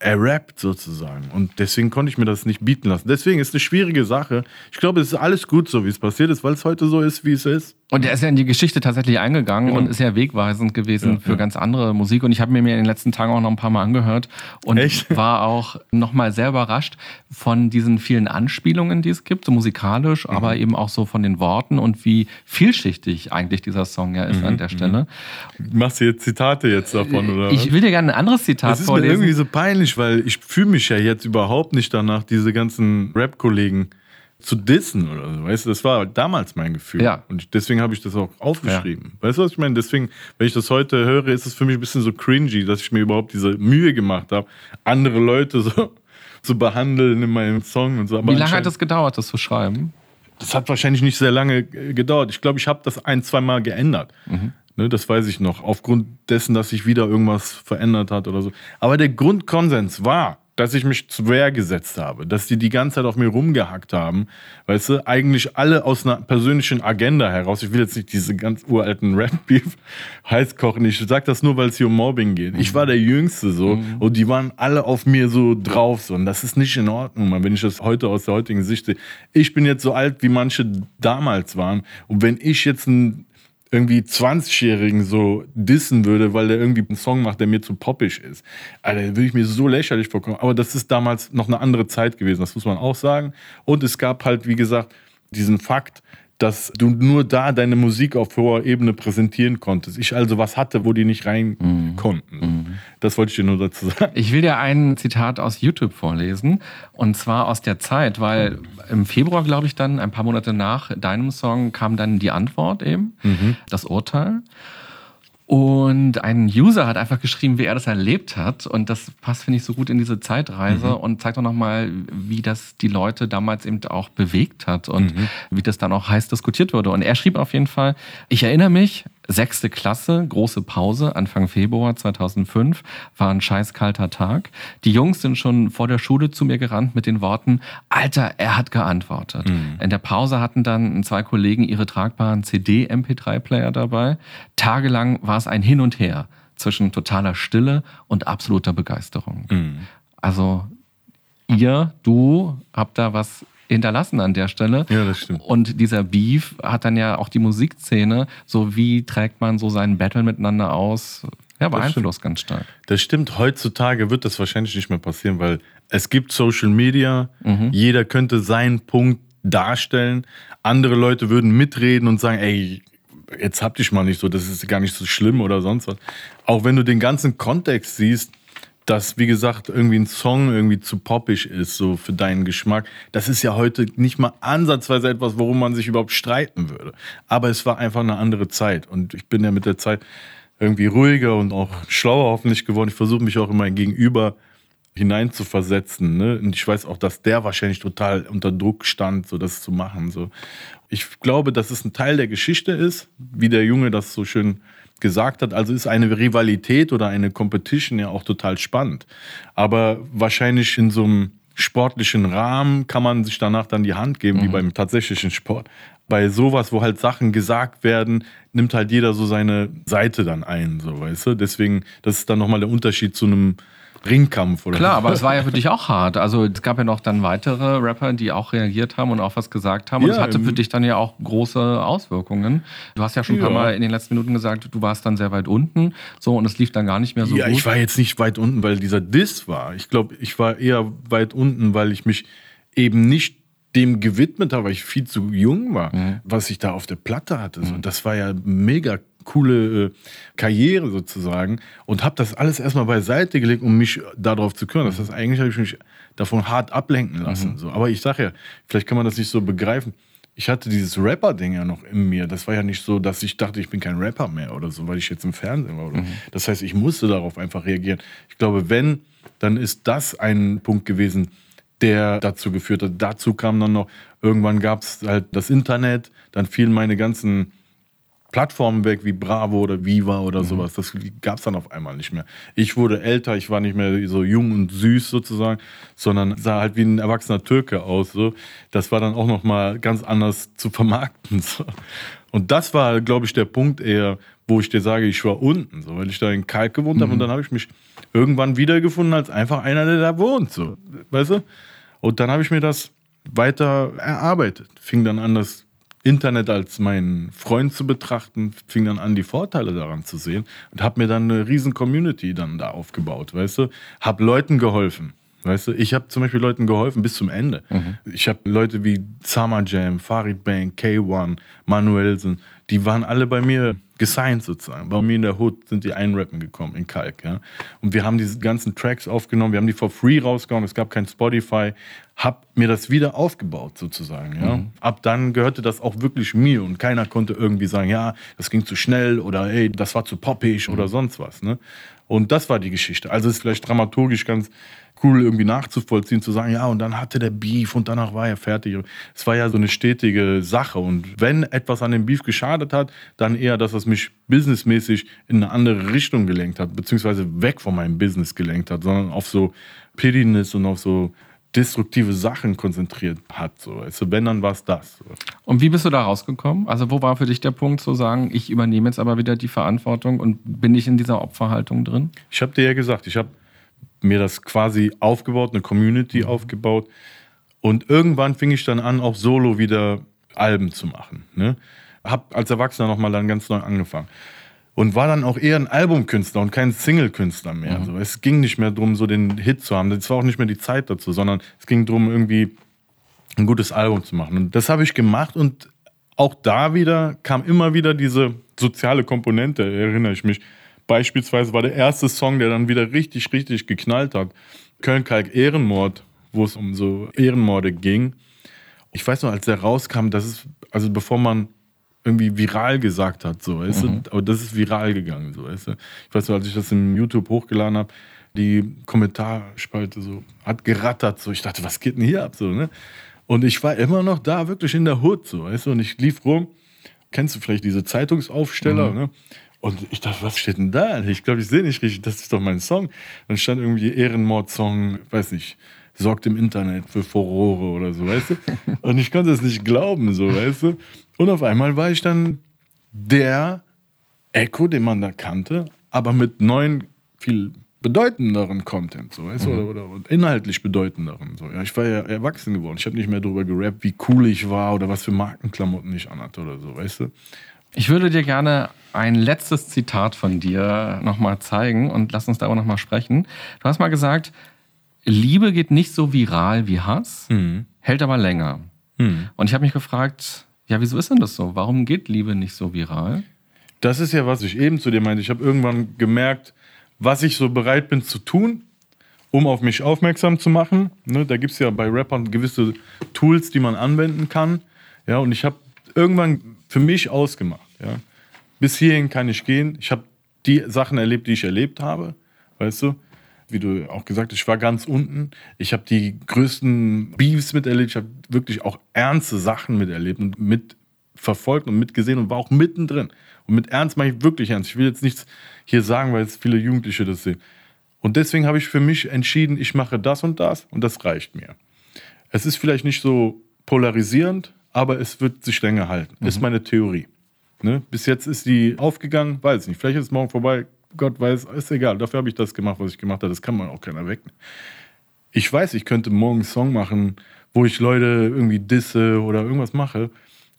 er rappt sozusagen. Und deswegen konnte ich mir das nicht bieten lassen. Deswegen ist es eine schwierige Sache. Ich glaube, es ist alles gut so, wie es passiert ist, weil es heute so ist, wie es ist. Und er ist ja in die Geschichte tatsächlich eingegangen genau. und ist ja wegweisend gewesen ja, für ja. ganz andere Musik. Und ich habe mir in den letzten Tagen auch noch ein paar Mal angehört und Echt? war auch nochmal sehr überrascht von diesen vielen Anspielungen, die es gibt, so musikalisch, mhm. aber eben auch so von den Worten und wie vielschichtig eigentlich dieser Song ja ist mhm. an der Stelle. Mhm. Machst du jetzt Zitate jetzt davon, oder? Ich will dir gerne ein anderes Zitat das ist vorlesen. Mir irgendwie so peinlich, weil ich fühle mich ja jetzt überhaupt nicht danach, diese ganzen Rap-Kollegen zu dissen oder so. Weißt du, das war damals mein Gefühl. Ja. Und deswegen habe ich das auch aufgeschrieben. Ja. Weißt du, was ich meine? Deswegen, wenn ich das heute höre, ist es für mich ein bisschen so cringy, dass ich mir überhaupt diese Mühe gemacht habe, andere Leute so zu behandeln in meinem Song und so. Aber Wie lange hat es gedauert, das zu schreiben? Das hat wahrscheinlich nicht sehr lange gedauert. Ich glaube, ich habe das ein, zwei Mal geändert. Mhm. Ne, das weiß ich noch. Aufgrund dessen, dass sich wieder irgendwas verändert hat oder so. Aber der Grundkonsens war, dass ich mich zur Wehr gesetzt habe, dass die die ganze Zeit auf mir rumgehackt haben, weißt du, eigentlich alle aus einer persönlichen Agenda heraus. Ich will jetzt nicht diese ganz uralten Rap-Beef heiß kochen. Ich sag das nur, weil es hier um Mobbing geht. Ich war der Jüngste so mhm. und die waren alle auf mir so drauf so und das ist nicht in Ordnung, man, wenn ich das heute aus der heutigen Sicht sehe. Ich bin jetzt so alt, wie manche damals waren und wenn ich jetzt ein irgendwie 20-Jährigen so dissen würde, weil der irgendwie einen Song macht, der mir zu poppig ist. Alter, würde ich mir so lächerlich vorkommen. Aber das ist damals noch eine andere Zeit gewesen, das muss man auch sagen. Und es gab halt, wie gesagt, diesen Fakt, dass du nur da deine Musik auf hoher Ebene präsentieren konntest. Ich also was hatte, wo die nicht rein mhm. konnten. Das wollte ich dir nur dazu sagen. Ich will dir ein Zitat aus YouTube vorlesen. Und zwar aus der Zeit, weil im Februar, glaube ich, dann, ein paar Monate nach deinem Song, kam dann die Antwort eben, mhm. das Urteil. Und ein User hat einfach geschrieben, wie er das erlebt hat. Und das passt, finde ich, so gut in diese Zeitreise mhm. und zeigt auch nochmal, wie das die Leute damals eben auch bewegt hat und mhm. wie das dann auch heiß diskutiert wurde. Und er schrieb auf jeden Fall, ich erinnere mich, Sechste Klasse, große Pause, Anfang Februar 2005, war ein scheißkalter Tag. Die Jungs sind schon vor der Schule zu mir gerannt mit den Worten, Alter, er hat geantwortet. Mhm. In der Pause hatten dann zwei Kollegen ihre tragbaren CD-MP3-Player dabei. Tagelang war es ein Hin und Her zwischen totaler Stille und absoluter Begeisterung. Mhm. Also ihr, du habt da was hinterlassen an der Stelle. Ja, das stimmt. Und dieser Beef hat dann ja auch die Musikszene, so wie trägt man so seinen Battle miteinander aus, ja, beeinflusst ganz stark. Das stimmt. Heutzutage wird das wahrscheinlich nicht mehr passieren, weil es gibt Social Media. Mhm. Jeder könnte seinen Punkt darstellen. Andere Leute würden mitreden und sagen, ey, jetzt hab dich mal nicht so, das ist gar nicht so schlimm oder sonst was. Auch wenn du den ganzen Kontext siehst, dass, wie gesagt, irgendwie ein Song irgendwie zu poppig ist, so für deinen Geschmack. Das ist ja heute nicht mal ansatzweise etwas, worum man sich überhaupt streiten würde. Aber es war einfach eine andere Zeit. Und ich bin ja mit der Zeit irgendwie ruhiger und auch schlauer hoffentlich geworden. Ich versuche mich auch in mein Gegenüber hineinzuversetzen. Ne? Und ich weiß auch, dass der wahrscheinlich total unter Druck stand, so das zu machen. So. Ich glaube, dass es ein Teil der Geschichte ist, wie der Junge das so schön gesagt hat. Also ist eine Rivalität oder eine Competition ja auch total spannend. Aber wahrscheinlich in so einem sportlichen Rahmen kann man sich danach dann die Hand geben, mhm. wie beim tatsächlichen Sport. Bei sowas, wo halt Sachen gesagt werden, nimmt halt jeder so seine Seite dann ein, so weißt du. Deswegen, das ist dann nochmal der Unterschied zu einem Ringkampf oder Klar, aber es war ja für dich auch hart. Also es gab ja noch dann weitere Rapper, die auch reagiert haben und auch was gesagt haben. Und es ja, hatte für dich dann ja auch große Auswirkungen. Du hast ja schon ein paar Mal in den letzten Minuten gesagt, du warst dann sehr weit unten. So und es lief dann gar nicht mehr so ja, gut. Ja, ich war jetzt nicht weit unten, weil dieser Diss war. Ich glaube, ich war eher weit unten, weil ich mich eben nicht dem gewidmet habe, weil ich viel zu jung war, mhm. was ich da auf der Platte hatte. Mhm. Das war ja mega coole äh, Karriere sozusagen und habe das alles erstmal beiseite gelegt, um mich darauf zu kümmern. Das heißt, eigentlich habe ich mich davon hart ablenken lassen. Mhm. So. Aber ich sage ja, vielleicht kann man das nicht so begreifen. Ich hatte dieses Rapper-Ding ja noch in mir. Das war ja nicht so, dass ich dachte, ich bin kein Rapper mehr oder so, weil ich jetzt im Fernsehen war. Mhm. Das heißt, ich musste darauf einfach reagieren. Ich glaube, wenn, dann ist das ein Punkt gewesen, der dazu geführt hat. Dazu kam dann noch, irgendwann gab es halt das Internet, dann fielen meine ganzen Plattformen weg wie Bravo oder Viva oder mhm. sowas. Das gab es dann auf einmal nicht mehr. Ich wurde älter, ich war nicht mehr so jung und süß sozusagen, sondern sah halt wie ein erwachsener Türke aus. So. Das war dann auch nochmal ganz anders zu vermarkten. So. Und das war, glaube ich, der Punkt eher, wo ich dir sage, ich war unten, so, weil ich da in Kalk gewohnt mhm. habe und dann habe ich mich irgendwann wiedergefunden als einfach einer, der da wohnt. So. Weißt du? Und dann habe ich mir das weiter erarbeitet. Fing dann an, das Internet als meinen Freund zu betrachten, fing dann an, die Vorteile daran zu sehen und habe mir dann eine riesen Community dann da aufgebaut, weißt du? Hab Leuten geholfen. Weißt du, ich habe zum Beispiel Leuten geholfen bis zum Ende. Mhm. Ich habe Leute wie Summer Jam, Farid Bang, K1, Manuelsen, die waren alle bei mir gesigned sozusagen. Bei mir in der Hood sind die einrappen gekommen in Kalk. Ja? Und wir haben diese ganzen Tracks aufgenommen, wir haben die for free rausgehauen, es gab kein Spotify, hab mir das wieder aufgebaut sozusagen. Ja? Mhm. Ab dann gehörte das auch wirklich mir und keiner konnte irgendwie sagen, ja, das ging zu schnell oder ey, das war zu poppig mhm. oder sonst was. Ne? Und das war die Geschichte. Also ist vielleicht dramaturgisch ganz cool irgendwie nachzuvollziehen, zu sagen, ja, und dann hatte der Beef und danach war er fertig. Es war ja so eine stetige Sache. Und wenn etwas an dem Beef geschadet hat, dann eher, dass es mich businessmäßig in eine andere Richtung gelenkt hat, beziehungsweise weg von meinem Business gelenkt hat, sondern auf so Pettiness und auf so destruktive Sachen konzentriert hat. So. Also wenn, dann war es das. Und wie bist du da rausgekommen? Also wo war für dich der Punkt zu sagen, ich übernehme jetzt aber wieder die Verantwortung und bin ich in dieser Opferhaltung drin? Ich habe dir ja gesagt, ich habe mir das quasi aufgebaut, eine Community mhm. aufgebaut. Und irgendwann fing ich dann an, auch solo wieder Alben zu machen. Ne? Hab als Erwachsener nochmal dann ganz neu angefangen. Und war dann auch eher ein Albumkünstler und kein Single-Künstler mehr. Mhm. Also es ging nicht mehr darum, so den Hit zu haben. Es war auch nicht mehr die Zeit dazu, sondern es ging darum, irgendwie ein gutes Album zu machen. Und das habe ich gemacht und auch da wieder kam immer wieder diese soziale Komponente, erinnere ich mich beispielsweise war der erste Song, der dann wieder richtig, richtig geknallt hat. Köln-Kalk Ehrenmord, wo es um so Ehrenmorde ging. Ich weiß noch, als der rauskam, das ist, also bevor man irgendwie viral gesagt hat, so, weißt mhm. du? Aber das ist viral gegangen, so, weißt du? Ich weiß noch, als ich das in YouTube hochgeladen habe, die Kommentarspalte so hat gerattert, so. Ich dachte, was geht denn hier ab, so, ne? Und ich war immer noch da, wirklich in der Hut, so, weißt du? Und ich lief rum. Kennst du vielleicht diese Zeitungsaufsteller, mhm. ne? Und ich dachte, was steht denn da? Ich glaube, ich sehe nicht richtig, das ist doch mein Song. Dann stand irgendwie Ehrenmord-Song, weiß nicht, sorgt im Internet für Furore oder so, weißt du? Und ich konnte es nicht glauben, so, weißt du? Und auf einmal war ich dann der Echo, den man da kannte, aber mit neuen, viel bedeutenderen Content, so, weißt du? Mhm. Oder, oder, inhaltlich bedeutenderen. So. Ja, ich war ja erwachsen geworden. Ich habe nicht mehr darüber gerappt, wie cool ich war oder was für Markenklamotten ich anhatte oder so, weißt du? Ich würde dir gerne ein letztes Zitat von dir nochmal zeigen und lass uns darüber nochmal sprechen. Du hast mal gesagt, Liebe geht nicht so viral wie Hass, mhm. hält aber länger. Mhm. Und ich habe mich gefragt, ja, wieso ist denn das so? Warum geht Liebe nicht so viral? Das ist ja, was ich eben zu dir meinte. Ich habe irgendwann gemerkt, was ich so bereit bin zu tun, um auf mich aufmerksam zu machen. Ne, da gibt es ja bei Rappern gewisse Tools, die man anwenden kann. Ja, und ich habe irgendwann für mich ausgemacht. Ja. Bis hierhin kann ich gehen. Ich habe die Sachen erlebt, die ich erlebt habe. Weißt du? Wie du auch gesagt hast, ich war ganz unten. Ich habe die größten Beefs miterlebt. Ich habe wirklich auch ernste Sachen miterlebt und mitverfolgt und mitgesehen und war auch mittendrin. Und mit Ernst mache ich wirklich ernst. Ich will jetzt nichts hier sagen, weil jetzt viele Jugendliche das sehen. Und deswegen habe ich für mich entschieden, ich mache das und das und das reicht mir. Es ist vielleicht nicht so polarisierend, aber es wird sich länger halten. Mhm. Ist meine Theorie. Ne? Bis jetzt ist die aufgegangen, weiß nicht. Vielleicht ist es morgen vorbei, Gott weiß, ist egal. Dafür habe ich das gemacht, was ich gemacht habe. Das kann man auch keiner wegnehmen. Ich weiß, ich könnte morgen einen Song machen, wo ich Leute irgendwie disse oder irgendwas mache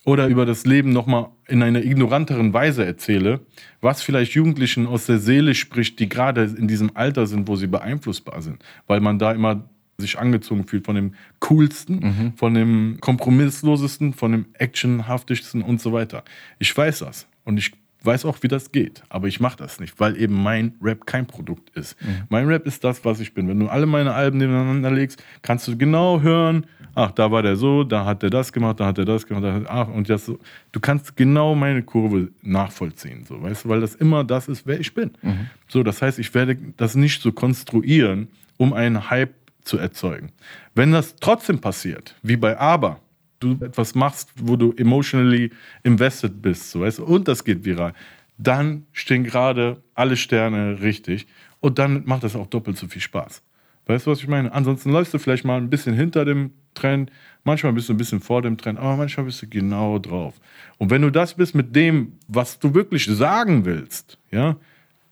oder über das Leben nochmal in einer ignoranteren Weise erzähle, was vielleicht Jugendlichen aus der Seele spricht, die gerade in diesem Alter sind, wo sie beeinflussbar sind, weil man da immer sich angezogen fühlt von dem coolsten, mhm. von dem kompromisslosesten, von dem actionhaftigsten und so weiter. Ich weiß das und ich weiß auch, wie das geht, aber ich mache das nicht, weil eben mein Rap kein Produkt ist. Mhm. Mein Rap ist das, was ich bin. Wenn du alle meine Alben nebeneinander legst, kannst du genau hören, ach, da war der so, da hat der das gemacht, da hat er das gemacht, da hat, ach, und das so. Du kannst genau meine Kurve nachvollziehen, so, weißt du, weil das immer das ist, wer ich bin. Mhm. So, das heißt, ich werde das nicht so konstruieren, um einen Hype zu erzeugen. Wenn das trotzdem passiert, wie bei Aber, du etwas machst, wo du emotionally invested bist, so weißt und das geht viral, dann stehen gerade alle Sterne richtig und dann macht das auch doppelt so viel Spaß. Weißt du, was ich meine? Ansonsten läufst du vielleicht mal ein bisschen hinter dem Trend, manchmal bist du ein bisschen vor dem Trend, aber manchmal bist du genau drauf. Und wenn du das bist mit dem, was du wirklich sagen willst, ja,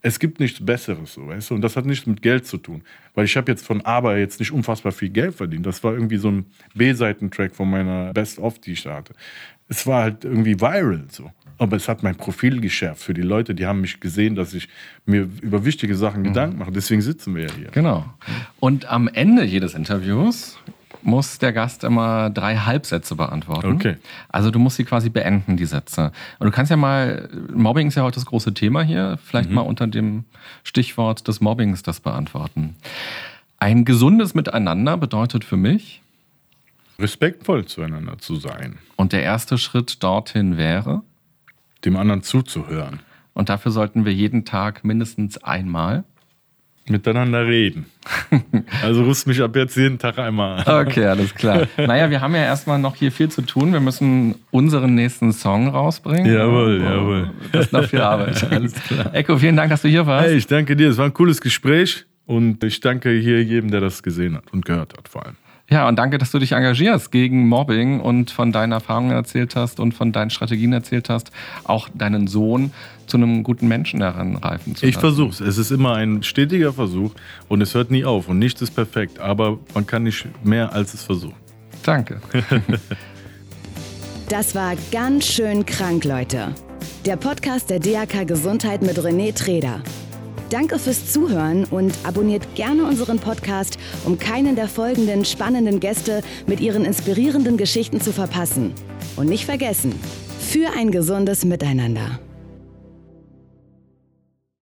es gibt nichts Besseres, so, weißt du? Und das hat nichts mit Geld zu tun. Weil ich habe jetzt von Aber jetzt nicht unfassbar viel Geld verdient. Das war irgendwie so ein B-Seiten-Track von meiner Best-of, die ich da hatte. Es war halt irgendwie viral, so. Aber es hat mein Profil geschärft für die Leute, die haben mich gesehen, dass ich mir über wichtige Sachen mhm. Gedanken mache. Deswegen sitzen wir ja hier. Genau. Und am Ende jedes Interviews muss der Gast immer drei Halbsätze beantworten. Okay. Also du musst sie quasi beenden, die Sätze. Und du kannst ja mal, Mobbing ist ja heute das große Thema hier, vielleicht mhm. mal unter dem Stichwort des Mobbings das beantworten. Ein gesundes Miteinander bedeutet für mich, respektvoll zueinander zu sein. Und der erste Schritt dorthin wäre, dem anderen zuzuhören. Und dafür sollten wir jeden Tag mindestens einmal miteinander reden. Also rufst mich ab jetzt jeden Tag einmal an. Okay, alles klar. Naja, wir haben ja erstmal noch hier viel zu tun. Wir müssen unseren nächsten Song rausbringen. Jawohl, oh, jawohl. Das ist noch viel Arbeit. Alles klar. Eko, vielen Dank, dass du hier warst. Hey, ich danke dir. Es war ein cooles Gespräch und ich danke hier jedem, der das gesehen hat und gehört hat vor allem. Ja, und danke, dass du dich engagierst gegen Mobbing und von deinen Erfahrungen erzählt hast und von deinen Strategien erzählt hast, auch deinen Sohn zu einem guten Menschen heranreifen zu lassen. Ich versuche es. Es ist immer ein stetiger Versuch und es hört nie auf und nichts ist perfekt, aber man kann nicht mehr, als es versucht. Danke. das war ganz schön krank, Leute. Der Podcast der DAK Gesundheit mit René Treder. Danke fürs Zuhören und abonniert gerne unseren Podcast, um keinen der folgenden spannenden Gäste mit ihren inspirierenden Geschichten zu verpassen. Und nicht vergessen, für ein gesundes Miteinander.